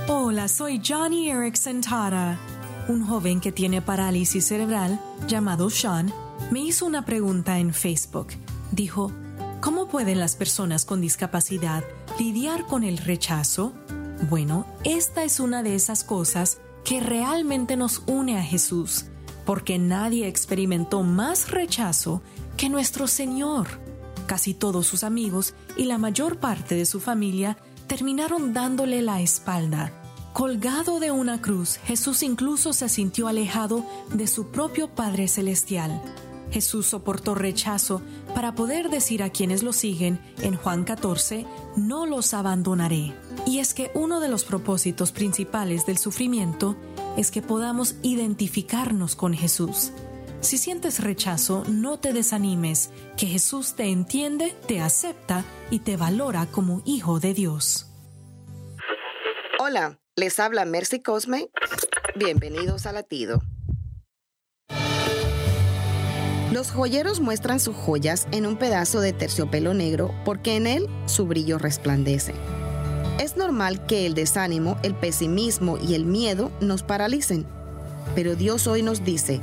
Hola, soy Johnny Erickson Tara. Un joven que tiene parálisis cerebral, llamado Sean, me hizo una pregunta en Facebook. Dijo, ¿cómo pueden las personas con discapacidad lidiar con el rechazo? Bueno, esta es una de esas cosas que realmente nos une a Jesús, porque nadie experimentó más rechazo que nuestro Señor. Casi todos sus amigos y la mayor parte de su familia terminaron dándole la espalda. Colgado de una cruz, Jesús incluso se sintió alejado de su propio Padre Celestial. Jesús soportó rechazo para poder decir a quienes lo siguen en Juan 14, no los abandonaré. Y es que uno de los propósitos principales del sufrimiento es que podamos identificarnos con Jesús. Si sientes rechazo, no te desanimes, que Jesús te entiende, te acepta y te valora como hijo de Dios. Hola, les habla Mercy Cosme. Bienvenidos a Latido. Los joyeros muestran sus joyas en un pedazo de terciopelo negro porque en él su brillo resplandece. Es normal que el desánimo, el pesimismo y el miedo nos paralicen, pero Dios hoy nos dice,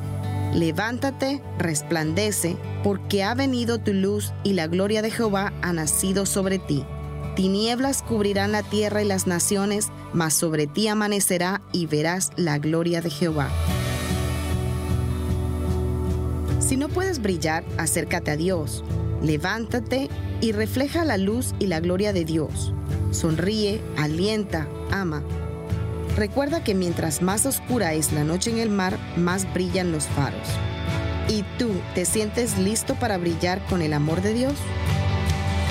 levántate, resplandece, porque ha venido tu luz y la gloria de Jehová ha nacido sobre ti. Tinieblas cubrirán la tierra y las naciones, mas sobre ti amanecerá y verás la gloria de Jehová. Si no puedes brillar, acércate a Dios. Levántate y refleja la luz y la gloria de Dios. Sonríe, alienta, ama. Recuerda que mientras más oscura es la noche en el mar, más brillan los faros. ¿Y tú te sientes listo para brillar con el amor de Dios?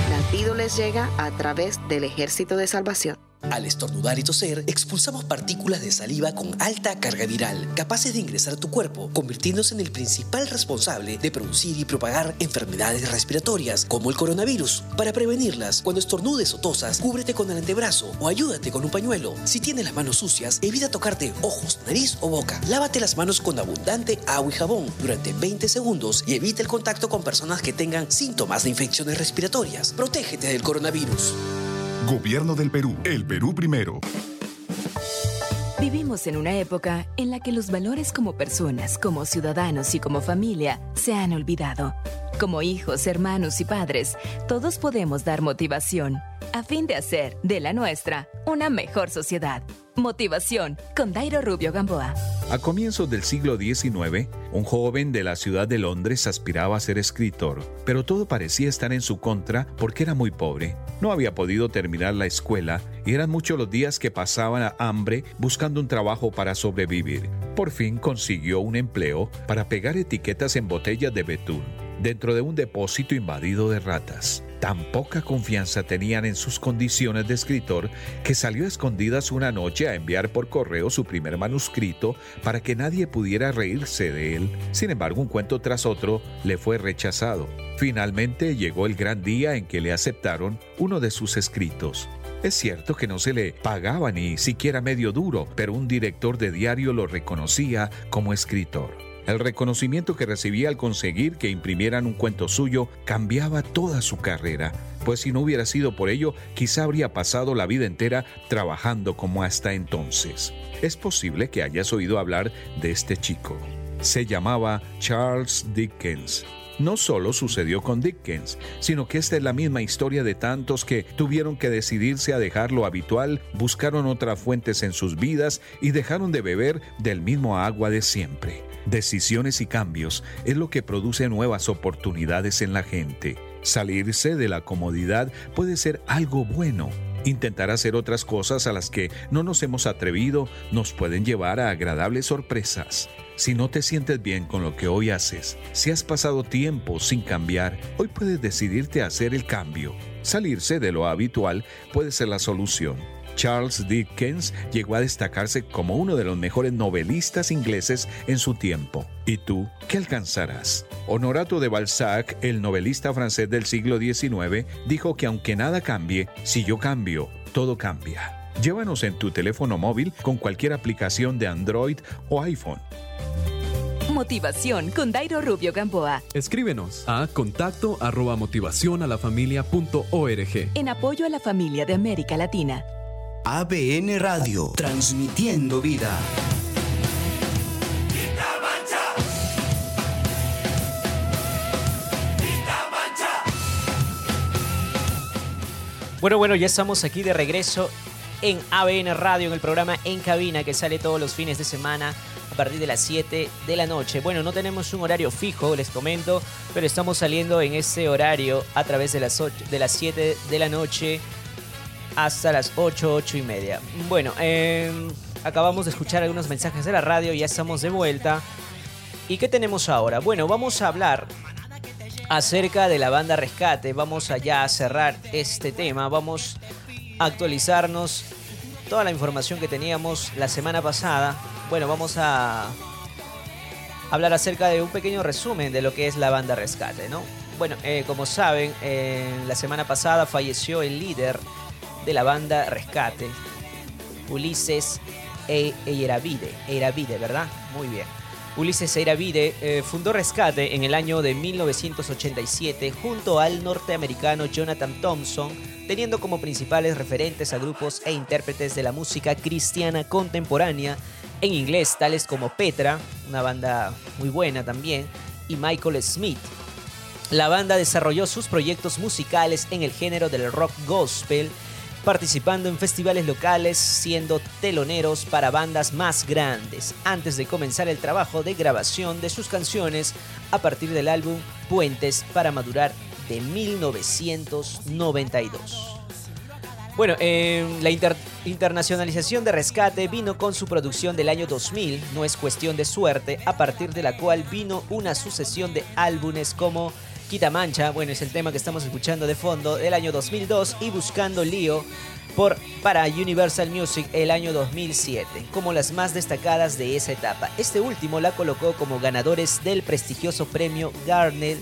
Latido les llega a través del ejército de salvación. Al estornudar y toser, expulsamos partículas de saliva con alta carga viral, capaces de ingresar a tu cuerpo, convirtiéndose en el principal responsable de producir y propagar enfermedades respiratorias, como el coronavirus. Para prevenirlas, cuando estornudes o tosas, cúbrete con el antebrazo o ayúdate con un pañuelo. Si tienes las manos sucias, evita tocarte ojos, nariz o boca. Lávate las manos con abundante agua y jabón durante 20 segundos y evita el contacto con personas que tengan síntomas de infecciones respiratorias. Protégete del coronavirus. Gobierno del Perú. El Perú primero. Vivimos en una época en la que los valores como personas, como ciudadanos y como familia se han olvidado. Como hijos, hermanos y padres, todos podemos dar motivación a fin de hacer de la nuestra una mejor sociedad. Motivación con Dairo Rubio Gamboa. A comienzos del siglo XIX, un joven de la ciudad de Londres aspiraba a ser escritor, pero todo parecía estar en su contra porque era muy pobre. No había podido terminar la escuela y eran muchos los días que pasaban a hambre buscando un trabajo para sobrevivir. Por fin consiguió un empleo para pegar etiquetas en botellas de betún dentro de un depósito invadido de ratas. Tan poca confianza tenían en sus condiciones de escritor que salió a escondidas una noche a enviar por correo su primer manuscrito para que nadie pudiera reírse de él. Sin embargo, un cuento tras otro le fue rechazado. Finalmente llegó el gran día en que le aceptaron uno de sus escritos. Es cierto que no se le pagaba ni siquiera medio duro, pero un director de diario lo reconocía como escritor. El reconocimiento que recibía al conseguir que imprimieran un cuento suyo cambiaba toda su carrera, pues si no hubiera sido por ello, quizá habría pasado la vida entera trabajando como hasta entonces. Es posible que hayas oído hablar de este chico. Se llamaba Charles Dickens. No solo sucedió con Dickens, sino que esta es la misma historia de tantos que tuvieron que decidirse a dejar lo habitual, buscaron otras fuentes en sus vidas y dejaron de beber del mismo agua de siempre. Decisiones y cambios es lo que produce nuevas oportunidades en la gente. Salirse de la comodidad puede ser algo bueno. Intentar hacer otras cosas a las que no nos hemos atrevido nos pueden llevar a agradables sorpresas. Si no te sientes bien con lo que hoy haces, si has pasado tiempo sin cambiar, hoy puedes decidirte a hacer el cambio. Salirse de lo habitual puede ser la solución. Charles Dickens llegó a destacarse como uno de los mejores novelistas ingleses en su tiempo. ¿Y tú qué alcanzarás? Honorato de Balzac, el novelista francés del siglo XIX, dijo que aunque nada cambie, si yo cambio, todo cambia. Llévanos en tu teléfono móvil con cualquier aplicación de Android o iPhone motivación con Dairo Rubio Gamboa. Escríbenos a contacto arroba motivación a la familia punto org. En apoyo a la familia de América Latina. ABN Radio, transmitiendo vida. Bueno, bueno, ya estamos aquí de regreso en ABN Radio, en el programa En Cabina, que sale todos los fines de semana a partir de las 7 de la noche. Bueno, no tenemos un horario fijo, les comento, pero estamos saliendo en ese horario a través de las, 8, de las 7 de la noche hasta las 8, 8 y media. Bueno, eh, acabamos de escuchar algunos mensajes de la radio, ya estamos de vuelta. ¿Y qué tenemos ahora? Bueno, vamos a hablar acerca de la banda Rescate. Vamos allá a cerrar este tema. Vamos a actualizarnos toda la información que teníamos la semana pasada. Bueno, vamos a hablar acerca de un pequeño resumen de lo que es la banda Rescate, ¿no? Bueno, eh, como saben, eh, la semana pasada falleció el líder de la banda Rescate, Ulises e Eiravide. ¿verdad? Muy bien. Ulises Eiravide eh, fundó Rescate en el año de 1987 junto al norteamericano Jonathan Thompson, teniendo como principales referentes a grupos e intérpretes de la música cristiana contemporánea en inglés, tales como Petra, una banda muy buena también, y Michael Smith. La banda desarrolló sus proyectos musicales en el género del rock gospel, participando en festivales locales, siendo teloneros para bandas más grandes, antes de comenzar el trabajo de grabación de sus canciones a partir del álbum Puentes para Madurar de 1992. Bueno, eh, la inter internacionalización de Rescate vino con su producción del año 2000, No es cuestión de suerte, a partir de la cual vino una sucesión de álbumes como Quita Mancha, bueno, es el tema que estamos escuchando de fondo, del año 2002, y Buscando Lío por, para Universal Music el año 2007, como las más destacadas de esa etapa. Este último la colocó como ganadores del prestigioso premio Garnet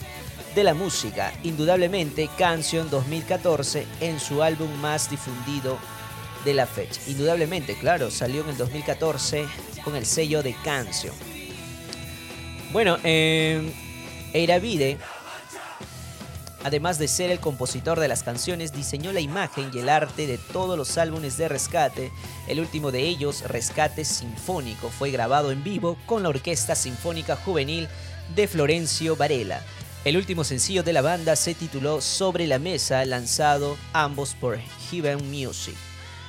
de la música, indudablemente Canción 2014 en su álbum más difundido de la fecha. Indudablemente, claro, salió en el 2014 con el sello de Canción. Bueno, eh, Eiravide, además de ser el compositor de las canciones, diseñó la imagen y el arte de todos los álbumes de Rescate. El último de ellos, Rescate Sinfónico, fue grabado en vivo con la Orquesta Sinfónica Juvenil de Florencio Varela. El último sencillo de la banda se tituló Sobre la Mesa, lanzado ambos por Heaven Music.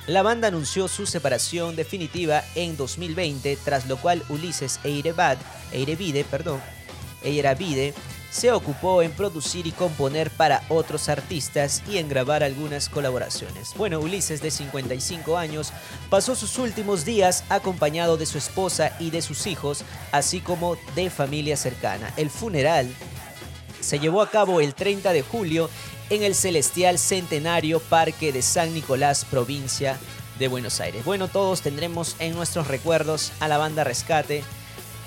La banda anunció su separación definitiva en 2020, tras lo cual Ulises Eirebad, Eirevide, perdón, Eiravide se ocupó en producir y componer para otros artistas y en grabar algunas colaboraciones. Bueno, Ulises, de 55 años, pasó sus últimos días acompañado de su esposa y de sus hijos, así como de familia cercana. El funeral se llevó a cabo el 30 de julio en el Celestial Centenario Parque de San Nicolás, provincia de Buenos Aires. Bueno, todos tendremos en nuestros recuerdos a la banda Rescate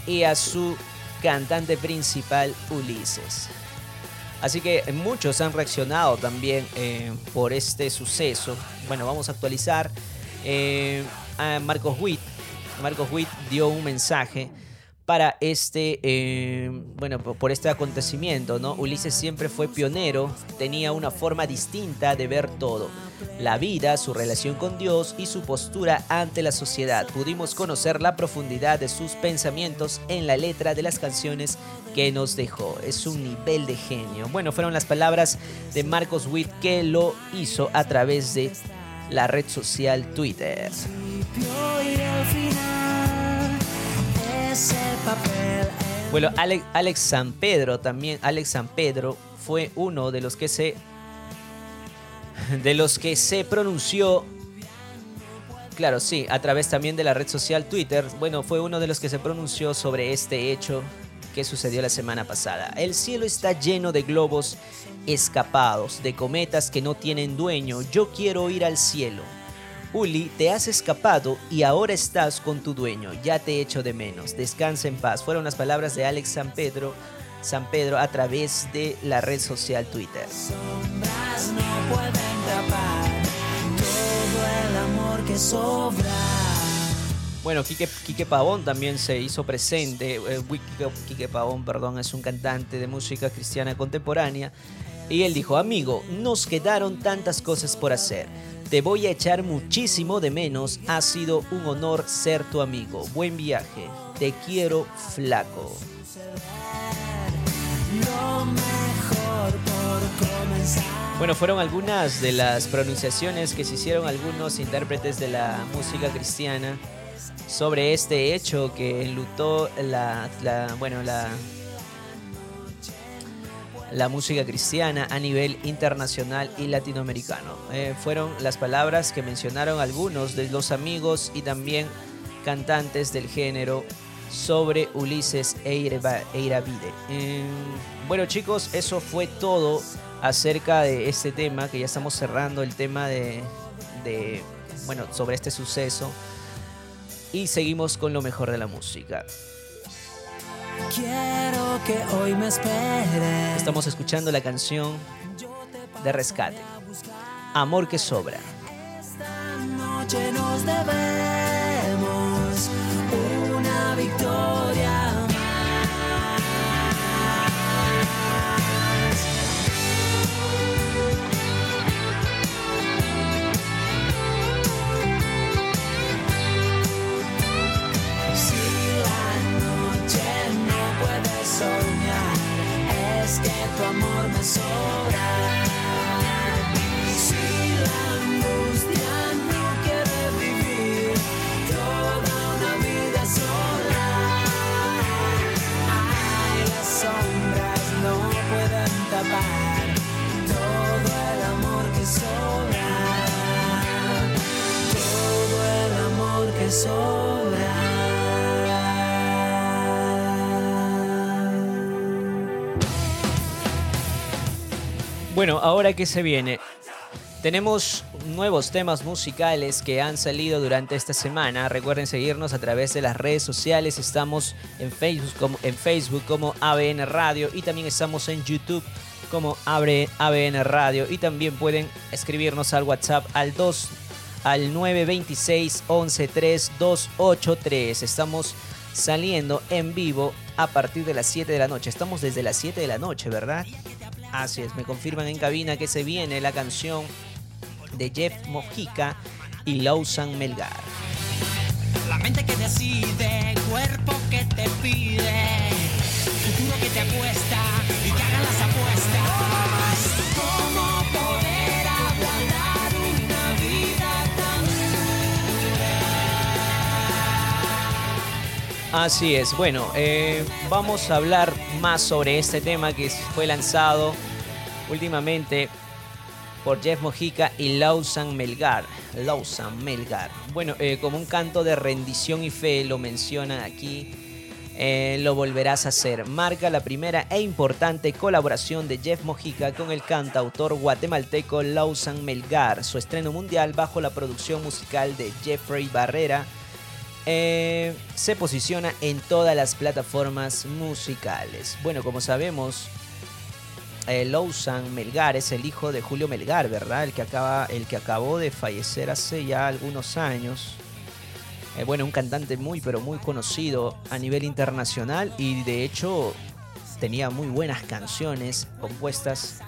y a su cantante principal Ulises. Así que muchos han reaccionado también eh, por este suceso. Bueno, vamos a actualizar. Eh, a Marcos Witt. Marcos Witt dio un mensaje para este, eh, bueno, por este acontecimiento, ¿no? Ulises siempre fue pionero, tenía una forma distinta de ver todo, la vida, su relación con Dios y su postura ante la sociedad. Pudimos conocer la profundidad de sus pensamientos en la letra de las canciones que nos dejó. Es un nivel de genio. Bueno, fueron las palabras de Marcos Witt que lo hizo a través de la red social Twitter. Bueno, Alex, Alex San Pedro también, Alex San Pedro fue uno de los que se de los que se pronunció Claro, sí, a través también de la red social Twitter. Bueno, fue uno de los que se pronunció sobre este hecho que sucedió la semana pasada. El cielo está lleno de globos escapados, de cometas que no tienen dueño. Yo quiero ir al cielo. Uli, te has escapado y ahora estás con tu dueño. Ya te echo de menos. Descansa en paz. Fueron las palabras de Alex San Pedro, San Pedro a través de la red social Twitter. Sombras no pueden tapar todo el amor que sobra. Bueno, Quique, Quique Pavón también se hizo presente. Eh, Quique, Quique Pavón, perdón, es un cantante de música cristiana contemporánea. Y él dijo, amigo, nos quedaron tantas cosas por hacer. Te voy a echar muchísimo de menos. Ha sido un honor ser tu amigo. Buen viaje. Te quiero flaco. Bueno, fueron algunas de las pronunciaciones que se hicieron algunos intérpretes de la música cristiana sobre este hecho que enlutó la, la bueno, la, la música cristiana a nivel internacional y latinoamericano. Eh, fueron las palabras que mencionaron algunos de los amigos y también cantantes del género sobre Ulises Eiravide. Eh, bueno chicos, eso fue todo acerca de este tema, que ya estamos cerrando el tema de, de bueno, sobre este suceso. Y seguimos con lo mejor de la música. Quiero que hoy me espere. Estamos escuchando la canción de Rescate. Amor que sobra. Esta noche nos debemos tu amor me sobra. Si la angustia no quiere vivir toda una vida sola, ay, las sombras no pueden tapar todo el amor que sobra, todo el amor que sobra. Bueno, ahora que se viene, tenemos nuevos temas musicales que han salido durante esta semana. Recuerden seguirnos a través de las redes sociales. Estamos en Facebook como, en Facebook como ABN Radio y también estamos en YouTube como ABN Radio. Y también pueden escribirnos al WhatsApp al 2 al 926 113 283. Estamos saliendo en vivo a partir de las 7 de la noche. Estamos desde las 7 de la noche, ¿verdad? Así es, me confirman en cabina que se viene la canción de Jeff Mojica y Lawson Melgar. La mente que decide, cuerpo que te pide, futuro que te apuesta y que hagan las apuestas. Así es, bueno, eh, vamos a hablar más sobre este tema que fue lanzado últimamente por Jeff Mojica y Lawson Melgar. Lawson Melgar. Bueno, eh, como un canto de rendición y fe, lo mencionan aquí. eh, lo volverás a hacer. Marca la primera e importante colaboración de Jeff Mojica con el cantautor guatemalteco Lawson Melgar. Su estreno mundial bajo la producción musical de Jeffrey Barrera eh, se posiciona en todas las plataformas musicales. Bueno, como sabemos, eh, Lawson Melgar es el hijo de Julio Melgar, ¿verdad? El que, acaba, el que acabó de fallecer hace ya algunos años. Eh, bueno, un cantante muy, pero muy conocido a nivel internacional y de hecho tenía muy buenas canciones compuestas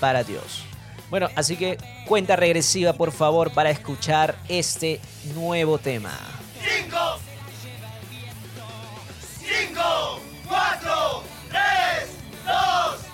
para Dios. Bueno, así que cuenta regresiva, por favor, para escuchar este nuevo tema. 5, 5, 4, 3, 2,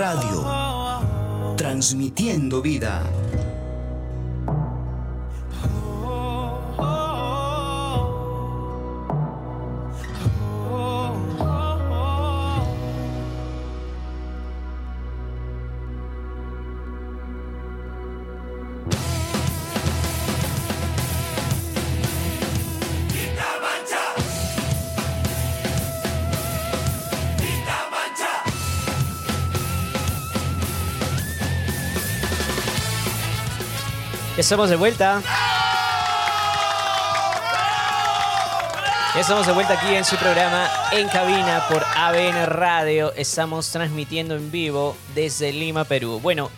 Radio. Transmitiendo vida. Estamos de vuelta. Estamos de vuelta aquí en su programa En Cabina por ABN Radio. Estamos transmitiendo en vivo desde Lima, Perú. Bueno,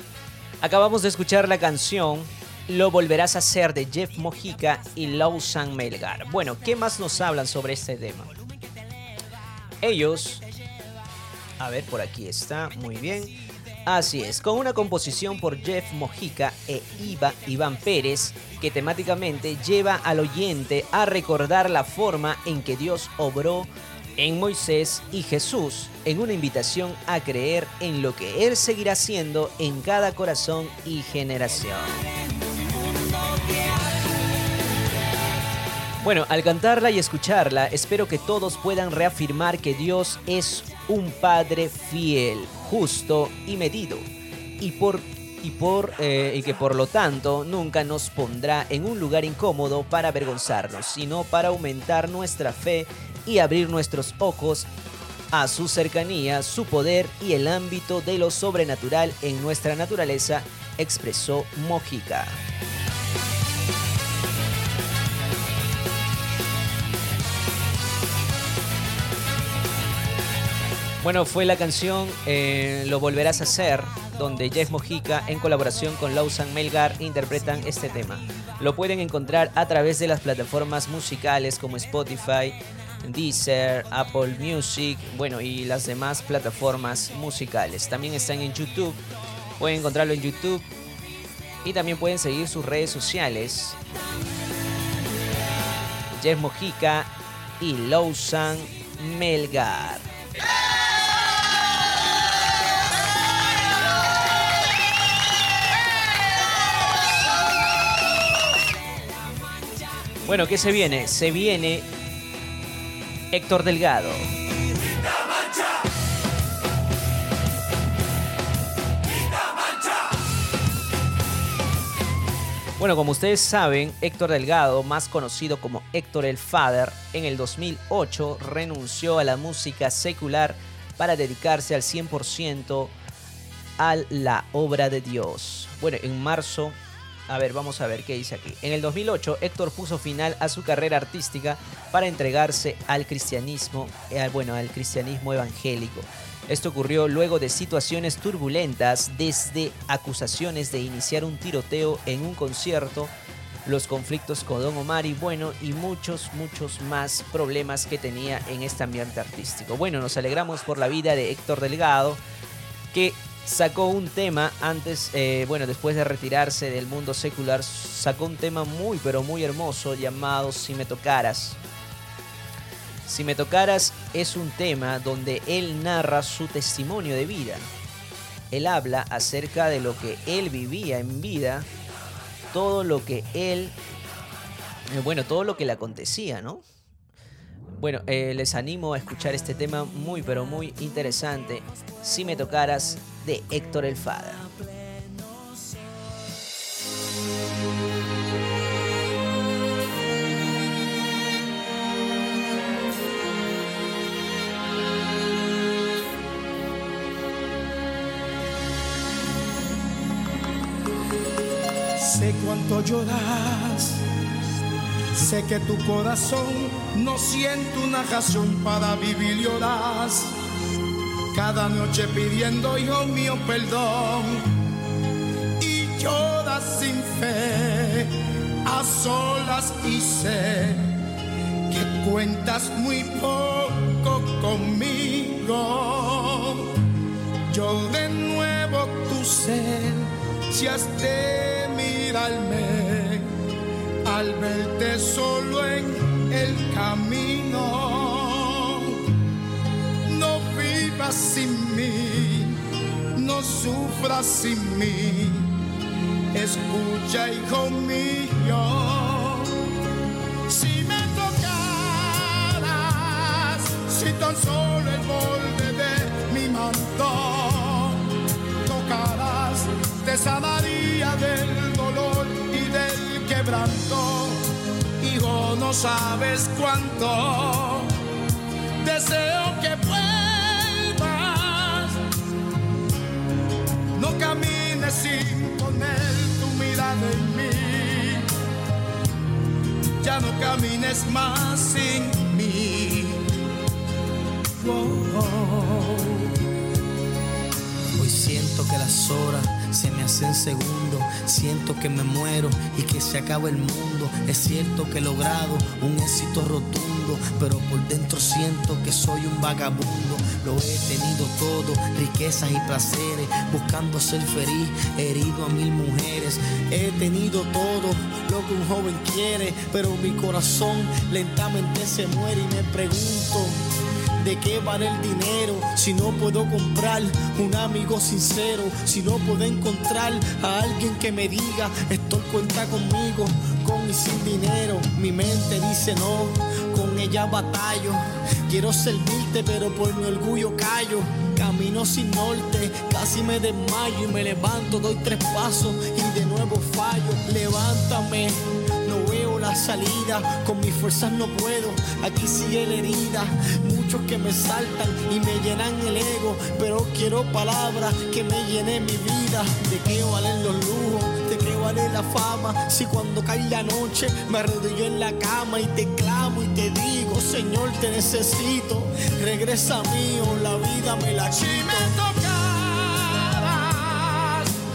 acabamos de escuchar la canción Lo Volverás a Hacer de Jeff Mojica y Lausanne Melgar. Bueno, ¿qué más nos hablan sobre este tema? Ellos... A ver, por aquí está, muy bien. Así es, con una composición por Jeff Mojica e Iva Iván Pérez, que temáticamente lleva al oyente a recordar la forma en que Dios obró en Moisés y Jesús, en una invitación a creer en lo que Él seguirá haciendo en cada corazón y generación. Bueno, al cantarla y escucharla, espero que todos puedan reafirmar que Dios es un Padre fiel, justo y medido, y por y por eh, y que por lo tanto nunca nos pondrá en un lugar incómodo para avergonzarnos, sino para aumentar nuestra fe y abrir nuestros ojos a su cercanía, su poder y el ámbito de lo sobrenatural en nuestra naturaleza, expresó Mojica. Bueno, fue la canción eh, Lo Volverás a Hacer, donde Jeff Mojica, en colaboración con Lausanne Melgar, interpretan este tema. Lo pueden encontrar a través de las plataformas musicales como Spotify, Deezer, Apple Music, bueno, y las demás plataformas musicales. También están en YouTube, pueden encontrarlo en YouTube y también pueden seguir sus redes sociales. Jeff Mojica y Lausanne Melgar. Bueno, ¿qué se viene? Se viene Héctor Delgado. Bueno, como ustedes saben, Héctor Delgado, más conocido como Héctor el Father, en el 2008 renunció a la música secular para dedicarse al 100% a la obra de Dios. Bueno, en marzo a ver, vamos a ver qué dice aquí. En el 2008, Héctor puso final a su carrera artística para entregarse al cristianismo, eh, bueno, al cristianismo evangélico. Esto ocurrió luego de situaciones turbulentas, desde acusaciones de iniciar un tiroteo en un concierto, los conflictos con Don Omar y bueno, y muchos, muchos más problemas que tenía en este ambiente artístico. Bueno, nos alegramos por la vida de Héctor Delgado, que sacó un tema antes, eh, bueno, después de retirarse del mundo secular, sacó un tema muy, pero muy hermoso llamado Si me tocaras. Si me tocaras es un tema donde él narra su testimonio de vida. Él habla acerca de lo que él vivía en vida, todo lo que él, eh, bueno, todo lo que le acontecía, ¿no? Bueno, eh, les animo a escuchar este tema muy pero muy interesante. Si me tocaras de Héctor El Fada. Sé cuánto lloras Sé que tu corazón no siente una razón para vivir y lloras. Cada noche pidiendo, hijo mío, perdón. Y lloras sin fe, a solas y sé que cuentas muy poco conmigo. Yo de nuevo tu ser, si has de mirarme al verte solo en el camino. No vivas sin mí, no sufras sin mí. Escucha, hijo mío. Si me tocaras, si tan solo el borde de mi manto tocaras, te sanaría del quebranto. Hijo, no sabes cuánto deseo que vuelvas. No camines sin poner tu mirada en mí. Ya no camines más sin mí. Hoy siento que las horas se me hacen segundos. Siento que me muero y que se acaba el mundo. Es cierto que he logrado un éxito rotundo, pero por dentro siento que soy un vagabundo. Lo he tenido todo, riquezas y placeres, buscando ser feliz, herido a mil mujeres. He tenido todo lo que un joven quiere, pero mi corazón lentamente se muere y me pregunto. ¿De qué vale el dinero si no puedo comprar un amigo sincero? Si no puedo encontrar a alguien que me diga, esto cuenta conmigo, con y sin dinero. Mi mente dice no, con ella batallo. Quiero servirte, pero por mi orgullo callo. Camino sin norte, casi me desmayo y me levanto, doy tres pasos y de nuevo fallo. Levántame, la salida, con mis fuerzas no puedo, aquí sigue la herida. Muchos que me saltan y me llenan el ego, pero quiero palabras que me llenen mi vida. ¿De qué valen los lujos? ¿De qué vale la fama? Si cuando cae la noche me arrodillo en la cama y te clamo y te digo, Señor, te necesito. Regresa mío, la vida me la quito.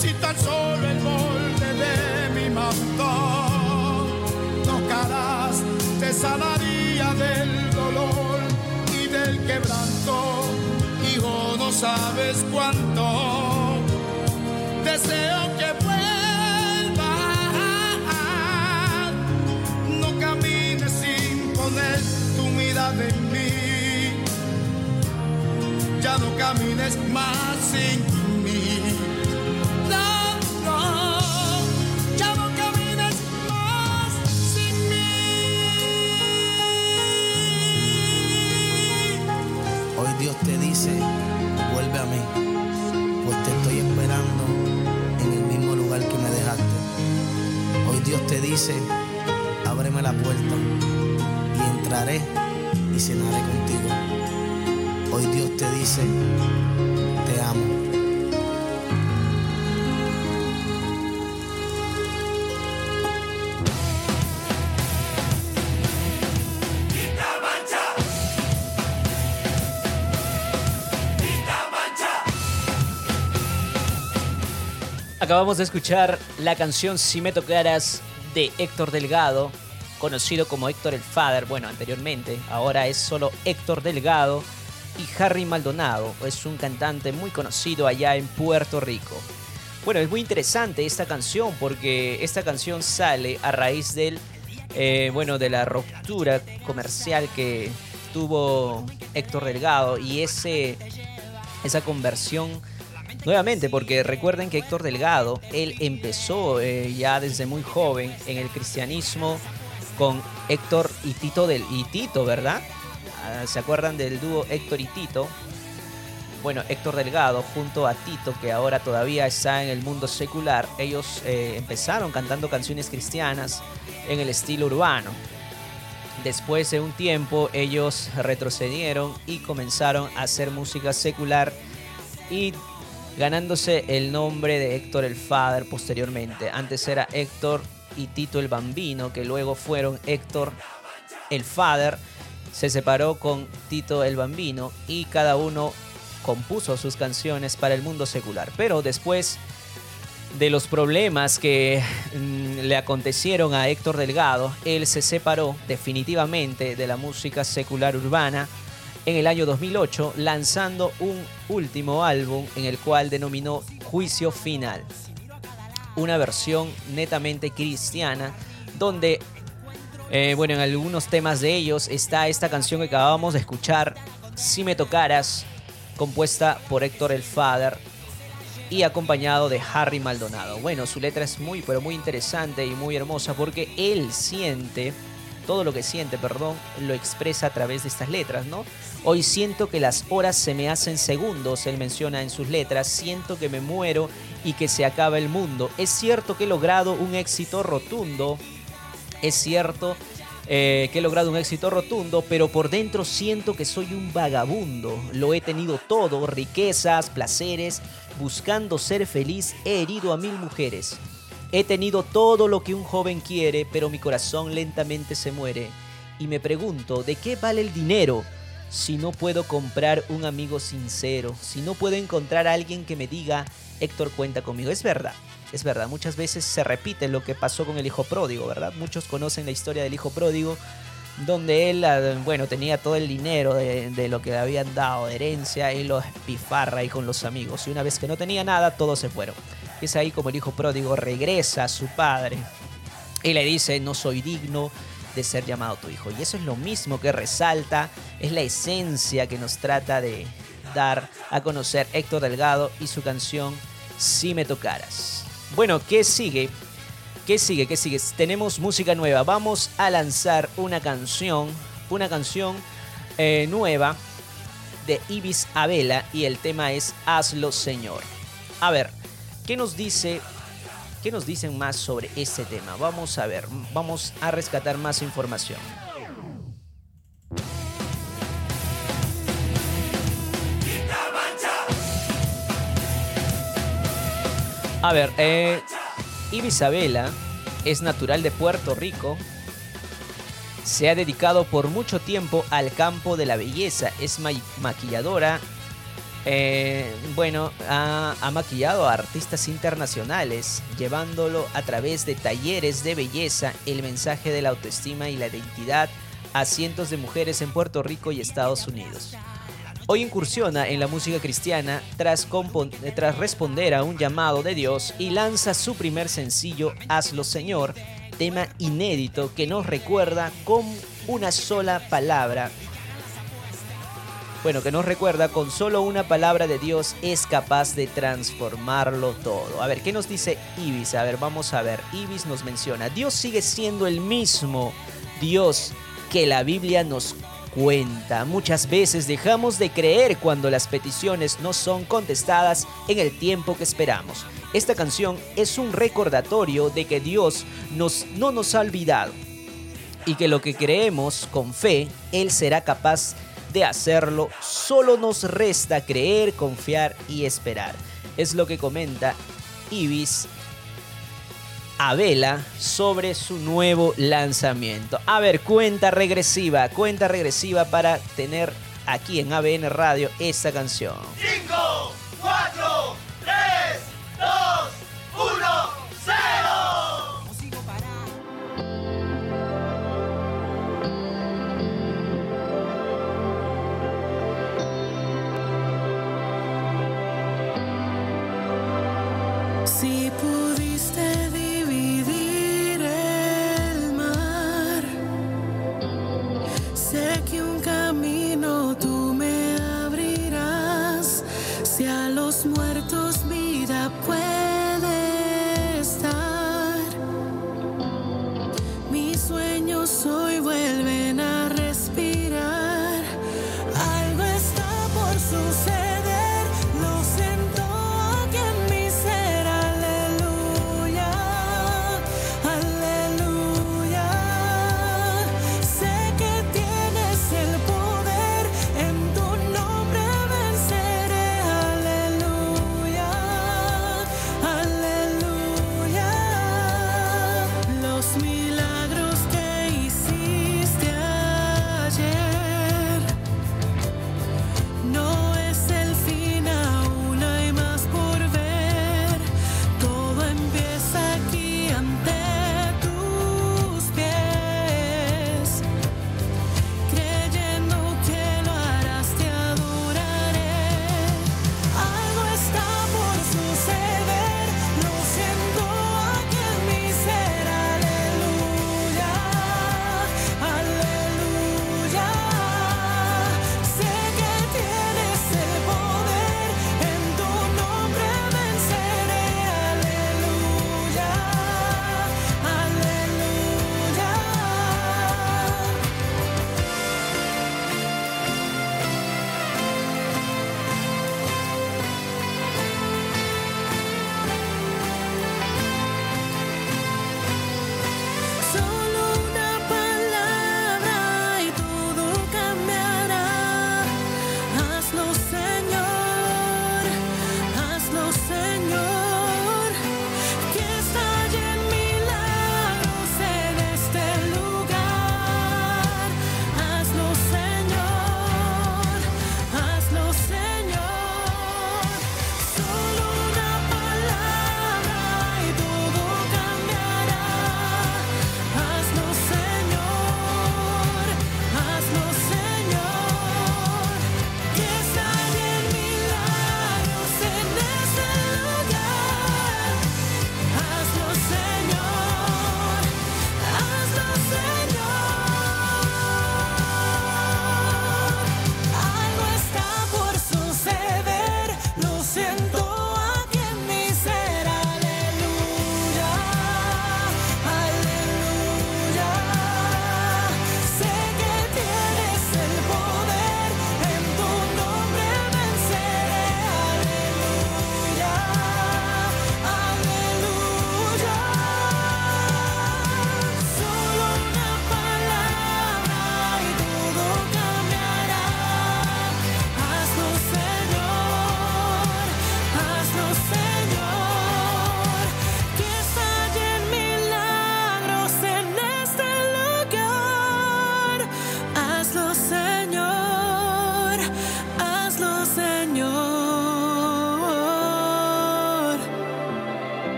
Si tan solo el molde de mi manto te sanaría del dolor y del quebranto. Hijo, no sabes cuánto deseo que vuelvas. No camines sin poner tu mirada en mí. Ya no camines más sin dice, ábreme la puerta y entraré y cenaré contigo. Hoy Dios te dice, te amo. Acabamos de escuchar la canción Si me tocaras de Héctor Delgado, conocido como Héctor el Father, bueno, anteriormente, ahora es solo Héctor Delgado y Harry Maldonado, es un cantante muy conocido allá en Puerto Rico. Bueno, es muy interesante esta canción porque esta canción sale a raíz del, eh, bueno, de la ruptura comercial que tuvo Héctor Delgado y ese, esa conversión Nuevamente, porque recuerden que Héctor Delgado, él empezó eh, ya desde muy joven en el cristianismo con Héctor y Tito del y Tito, ¿verdad? Ah, ¿Se acuerdan del dúo Héctor y Tito? Bueno, Héctor Delgado junto a Tito, que ahora todavía está en el mundo secular, ellos eh, empezaron cantando canciones cristianas en el estilo urbano. Después de un tiempo ellos retrocedieron y comenzaron a hacer música secular y ganándose el nombre de Héctor el Father posteriormente. Antes era Héctor y Tito el Bambino, que luego fueron Héctor el Father. Se separó con Tito el Bambino y cada uno compuso sus canciones para el mundo secular. Pero después de los problemas que mm, le acontecieron a Héctor Delgado, él se separó definitivamente de la música secular urbana en el año 2008, lanzando un último álbum en el cual denominó Juicio Final. Una versión netamente cristiana, donde, eh, bueno, en algunos temas de ellos está esta canción que acabamos de escuchar, Si me tocaras, compuesta por Héctor el Father y acompañado de Harry Maldonado. Bueno, su letra es muy, pero muy interesante y muy hermosa porque él siente todo lo que siente, perdón, lo expresa a través de estas letras, ¿no? Hoy siento que las horas se me hacen segundos, él menciona en sus letras, siento que me muero y que se acaba el mundo. Es cierto que he logrado un éxito rotundo, es cierto eh, que he logrado un éxito rotundo, pero por dentro siento que soy un vagabundo. Lo he tenido todo, riquezas, placeres, buscando ser feliz, he herido a mil mujeres. He tenido todo lo que un joven quiere, pero mi corazón lentamente se muere. Y me pregunto, ¿de qué vale el dinero si no puedo comprar un amigo sincero? Si no puedo encontrar a alguien que me diga, Héctor cuenta conmigo. Es verdad, es verdad. Muchas veces se repite lo que pasó con el hijo pródigo, ¿verdad? Muchos conocen la historia del hijo pródigo, donde él, ah, bueno, tenía todo el dinero de, lo que le habían dado de herencia y lo espifarra ahí con los amigos. Y una vez que no tenía nada, todos se fueron. Es ahí como el hijo pródigo regresa a su padre y le dice, no soy digno de ser llamado tu hijo. Y eso es lo mismo que resalta, es la esencia que nos trata de dar a conocer Héctor Delgado y su canción Si me tocaras. Bueno, ¿qué sigue? ¿Qué sigue? ¿Qué sigue? Tenemos música nueva. Vamos a lanzar una canción, una canción eh, nueva de Ibis Abela y el tema es Hazlo Señor. A ver, ¿Qué nos dice ¿Qué nos dicen más sobre este tema? Vamos a ver, vamos a rescatar más información. A ver, eh, Ibisabela es natural de Puerto Rico. Se ha dedicado por mucho tiempo al campo de la belleza. Es ma maquilladora. Eh, bueno, ha, maquillado a artistas internacionales, llevándolo a través de talleres de belleza el mensaje de la autoestima y la identidad a cientos de mujeres en Puerto Rico y Estados Unidos. Hoy incursiona en la música cristiana tras, tras responder a un llamado de Dios y lanza su primer sencillo, Hazlo Señor, tema inédito que nos recuerda con una sola palabra. Bueno, que nos recuerda con solo una palabra de Dios es capaz de transformarlo todo. A ver, ¿qué nos dice Ibis? A ver, vamos a ver. Ibis nos menciona, Dios sigue siendo el mismo Dios que la Biblia nos cuenta. Muchas veces dejamos de creer cuando las peticiones no son contestadas en el tiempo que esperamos. Esta canción es un recordatorio de que Dios nos, no nos ha olvidado y que lo que creemos con fe, Él será capaz de hacerlo. Solo nos resta creer, confiar y esperar. Es lo que comenta Ibis a Vela sobre su nuevo lanzamiento. A ver, cuenta regresiva, cuenta regresiva para tener aquí en ABN Radio esta canción. 5, 4, 3, 2,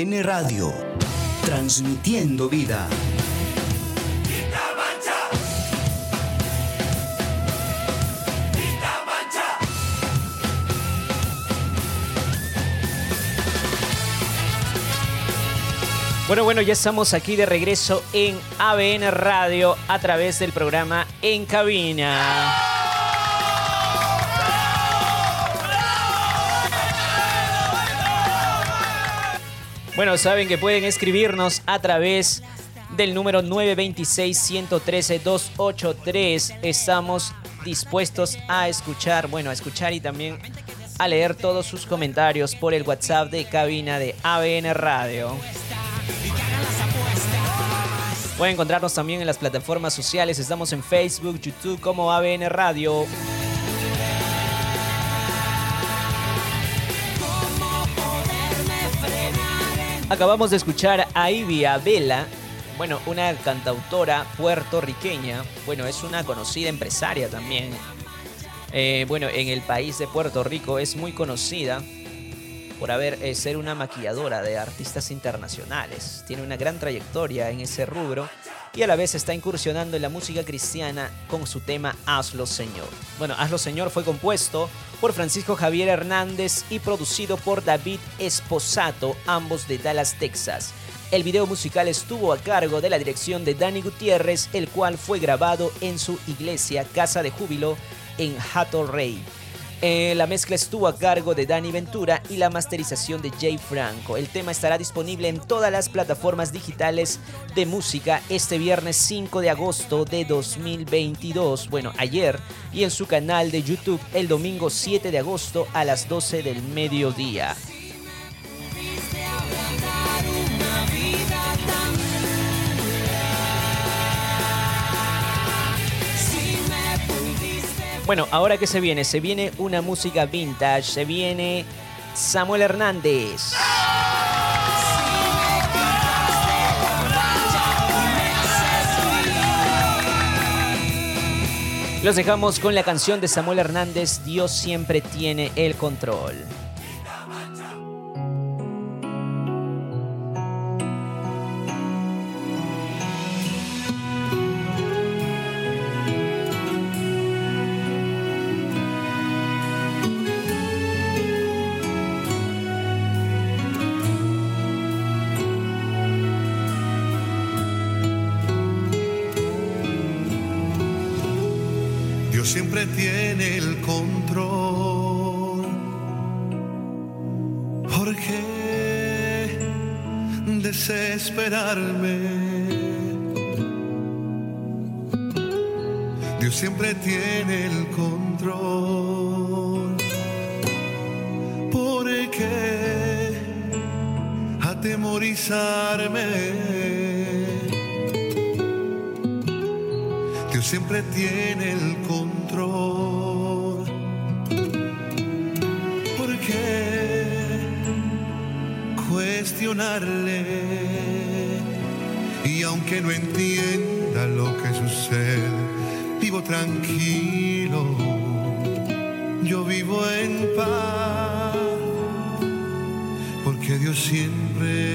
ABN Radio, transmitiendo vida. Bueno, bueno, ya estamos aquí de regreso en ABN Radio a través del programa En Cabina. Bueno, saben que pueden escribirnos a través del número 926-113-283. Estamos dispuestos a escuchar, bueno, a escuchar y también a leer todos sus comentarios por el WhatsApp de cabina de ABN Radio. Pueden encontrarnos también en las plataformas sociales. Estamos en Facebook, YouTube como ABN Radio. Acabamos de escuchar a Ivy Vela, bueno, una cantautora puertorriqueña, bueno, es una conocida empresaria también. Eh, bueno, en el país de Puerto Rico es muy conocida por haber eh, ser una maquilladora de artistas internacionales. Tiene una gran trayectoria en ese rubro y a la vez está incursionando en la música cristiana con su tema Hazlo Señor. Bueno, Hazlo Señor fue compuesto por Francisco Javier Hernández y producido por David Esposato, ambos de Dallas, Texas. El video musical estuvo a cargo de la dirección de Danny Gutiérrez, el cual fue grabado en su iglesia Casa de Júbilo en Hato Rey. Eh, la mezcla estuvo a cargo de Dani Ventura y la masterización de Jay Franco. El tema estará disponible en todas las plataformas digitales de música este viernes 5 de agosto de 2022, bueno, ayer, y en su canal de YouTube el domingo 7 de agosto a las 12 del mediodía. Bueno, ahora que se viene, se viene una música vintage, se viene Samuel Hernández. Los dejamos con la canción de Samuel Hernández, Dios siempre tiene el control. Desesperarme? Dios siempre tiene el control. ¿Por qué atemorizarme? Dios siempre tiene el control. ¿Por qué cuestionarle? Aunque no entienda lo que sucede, vivo tranquilo. Yo vivo en paz. Porque Dios siempre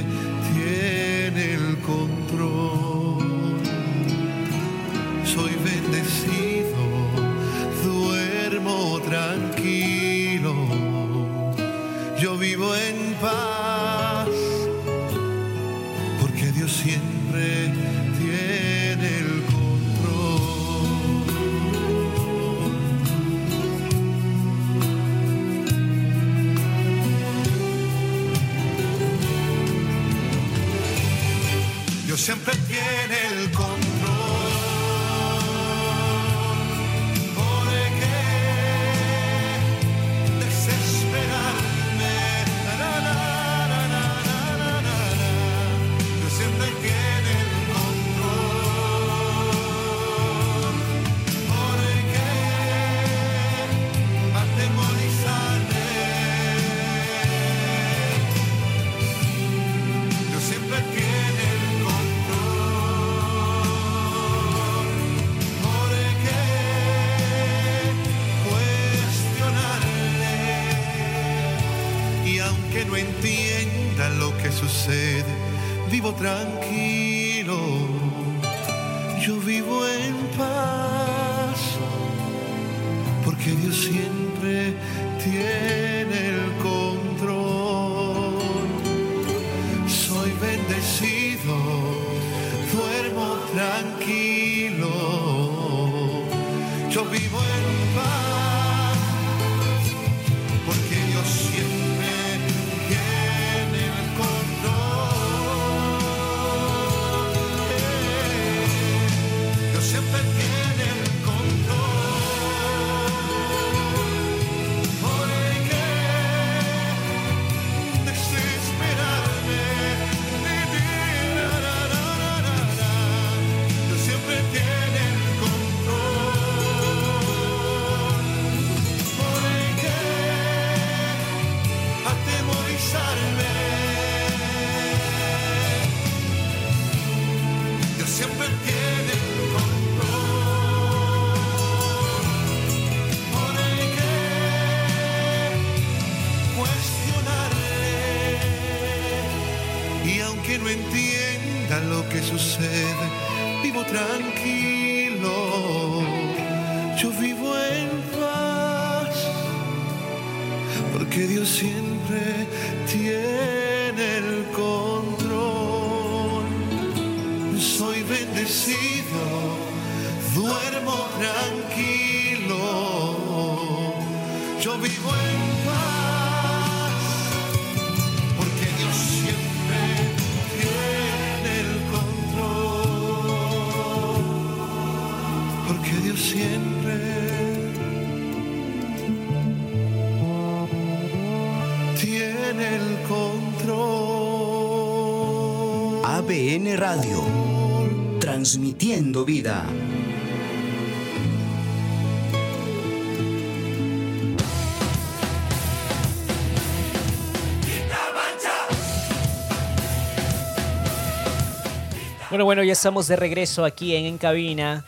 Bueno, bueno, ya estamos de regreso aquí en En Cabina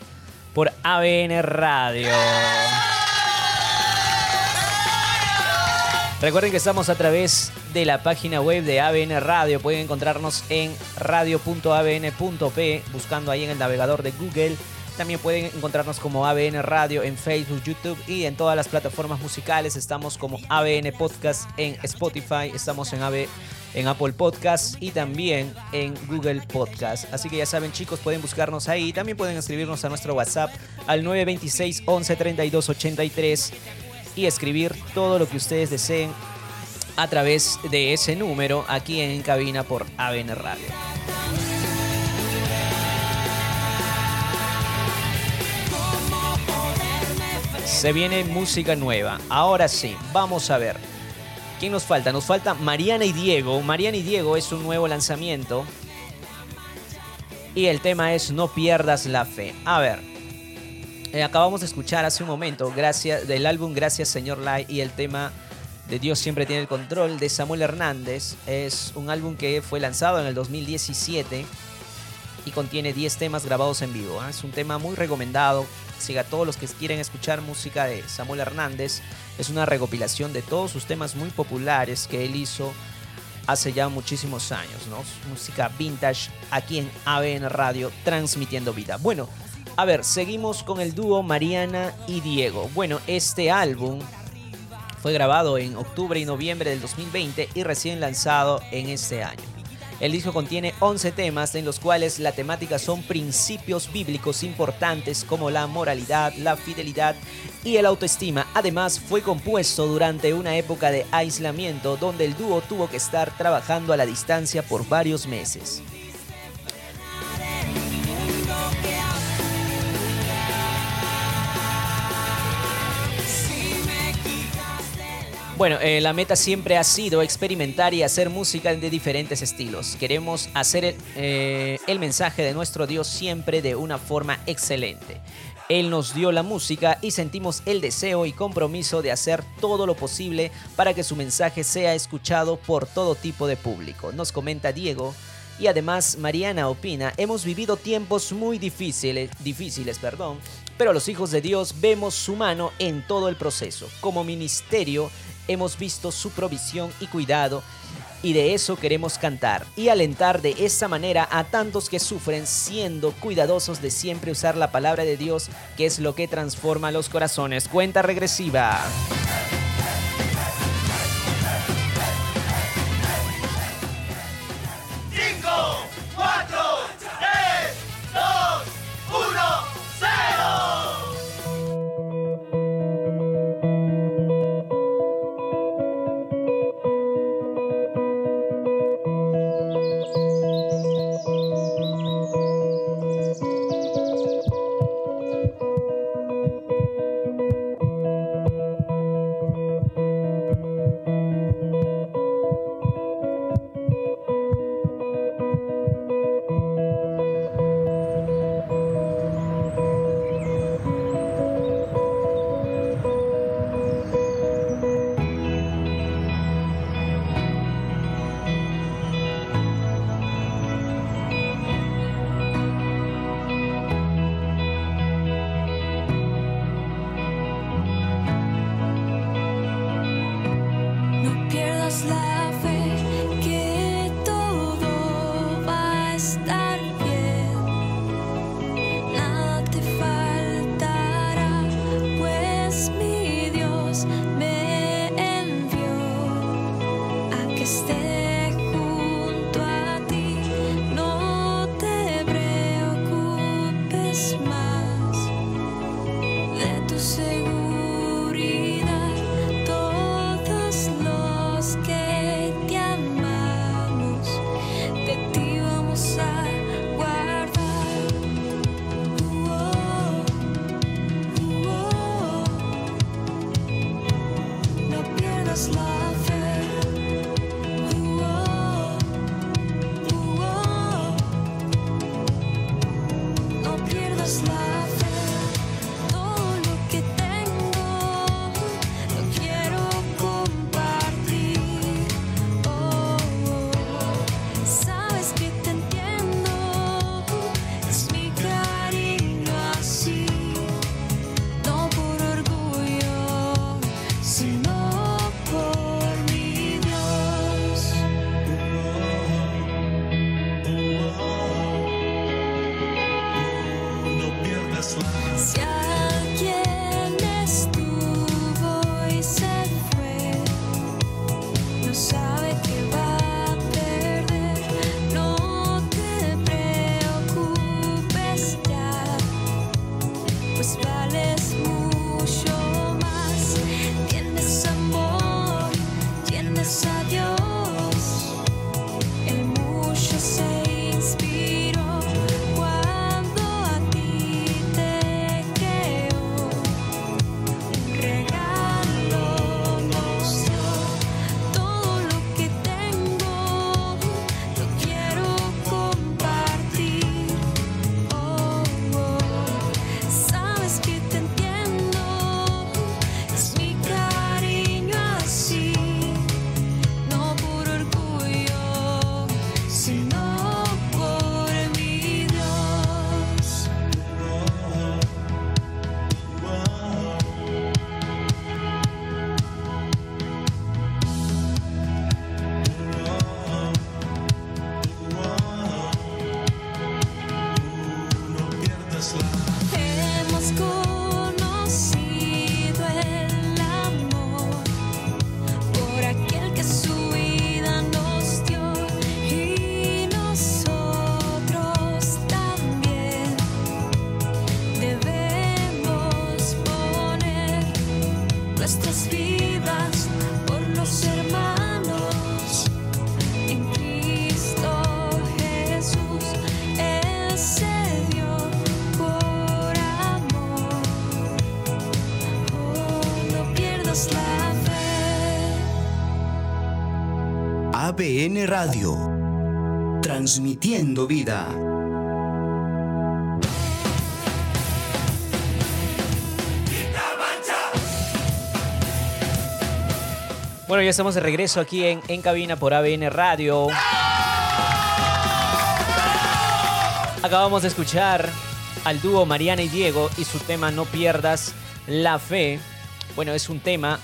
por ABN Radio. Recuerden que estamos a través de la página web de ABN Radio. Pueden encontrarnos en radio.abn.p, buscando ahí en el navegador de Google. También pueden encontrarnos como ABN Radio en Facebook, YouTube y en todas las plataformas musicales. Estamos como ABN Podcast en Spotify, estamos en, AB, en Apple Podcast y también en Google Podcast. Así que ya saben chicos, pueden buscarnos ahí. También pueden escribirnos a nuestro WhatsApp al 926 11 32 83 y escribir todo lo que ustedes deseen a través de ese número aquí en cabina por ABN Radio. Se viene música nueva. Ahora sí, vamos a ver. ¿Quién nos falta? Nos falta Mariana y Diego. Mariana y Diego es un nuevo lanzamiento. Y el tema es No pierdas la fe. A ver. eh, acabamos de escuchar hace un momento gracias, del álbum Gracias Señor Lai y el tema de Dios siempre tiene el control de Samuel Hernández. Es un álbum que fue lanzado en el 2017 y contiene 10 temas grabados en vivo. ¿ah? Es un tema muy recomendado. Siga a todos los que quieren escuchar música de Samuel Hernández. Es una recopilación de todos sus temas muy populares que él hizo hace ya muchísimos años, ¿no? Música vintage aquí en ABN Radio, transmitiendo vida. Bueno, a ver, seguimos con el dúo Mariana y Diego. Bueno, este álbum fue grabado en octubre y noviembre del 2020 y recién lanzado en este año. El disco contiene 11 temas en los cuales la temática son principios bíblicos importantes como la moralidad, la fidelidad y el autoestima. Además, fue compuesto durante una época de aislamiento donde el dúo tuvo que estar trabajando a la distancia por varios meses. Bueno, eh, la meta siempre ha sido experimentar y hacer música de diferentes estilos. Queremos hacer el, eh, el mensaje de nuestro Dios siempre de una forma excelente. Él nos dio la música y sentimos el deseo y compromiso de hacer todo lo posible para que su mensaje sea escuchado por todo tipo de público. Nos comenta Diego. Y además Mariana opina, hemos vivido tiempos muy difíciles, difíciles, perdón, pero los hijos de Dios vemos su mano en todo el proceso. Como ministerio hemos visto su provisión y cuidado y de eso queremos cantar y alentar de esa manera a tantos que sufren siendo cuidadosos de siempre usar la palabra de Dios, que es lo que transforma los corazones. Cuenta regresiva. Radio, transmitiendo vida. Bueno, ya estamos de regreso aquí en En Cabina por ABN Radio. Acabamos de escuchar al dúo Mariana y Diego y su tema No pierdas la fe. Bueno, es un tema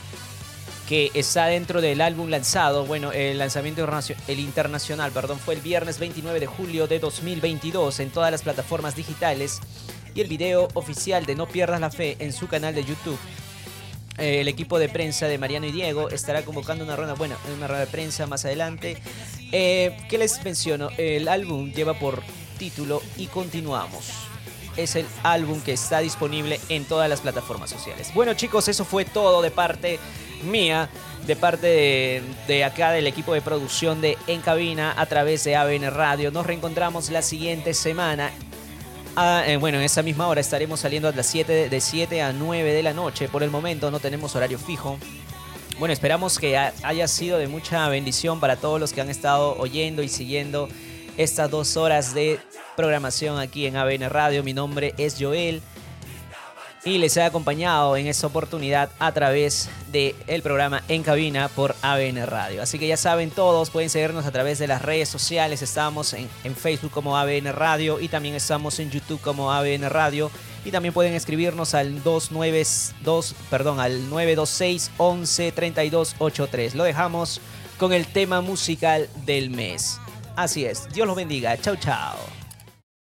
está dentro del álbum lanzado. Bueno, el lanzamiento el internacional, perdón, fue el viernes 29 de julio de 2022 en todas las plataformas digitales y el video oficial de No pierdas la fe en su canal de YouTube. Eh, el equipo de prensa de Mariano y Diego estará convocando una ronda, bueno, una ronda de prensa más adelante. Eh, ¿Qué les menciono? El álbum lleva por título Y continuamos. Es el álbum que está disponible en todas las plataformas sociales. Bueno chicos, eso fue todo de parte mía, de parte de, acá del equipo de producción de En Cabina a través de ABN Radio. Nos reencontramos la siguiente semana Ah, eh, bueno, en esa misma hora estaremos saliendo a las 7 de, de 7 a 9 de la noche. Por el momento no tenemos horario fijo. Bueno, esperamos que ha- haya sido de mucha bendición para todos los que han estado oyendo y siguiendo estas dos horas de programación aquí en ABN Radio. Mi nombre es Joel y les he acompañado en esta oportunidad a través del programa En Cabina por ABN Radio. Así que ya saben todos, pueden seguirnos a través de las redes sociales. Estamos en, Facebook como ABN Radio y también estamos en YouTube como ABN Radio. Y también pueden escribirnos al 292, perdón, al 926 11 32 83. Lo dejamos con el tema musical del mes. Así es, Dios los bendiga. Chau, chao.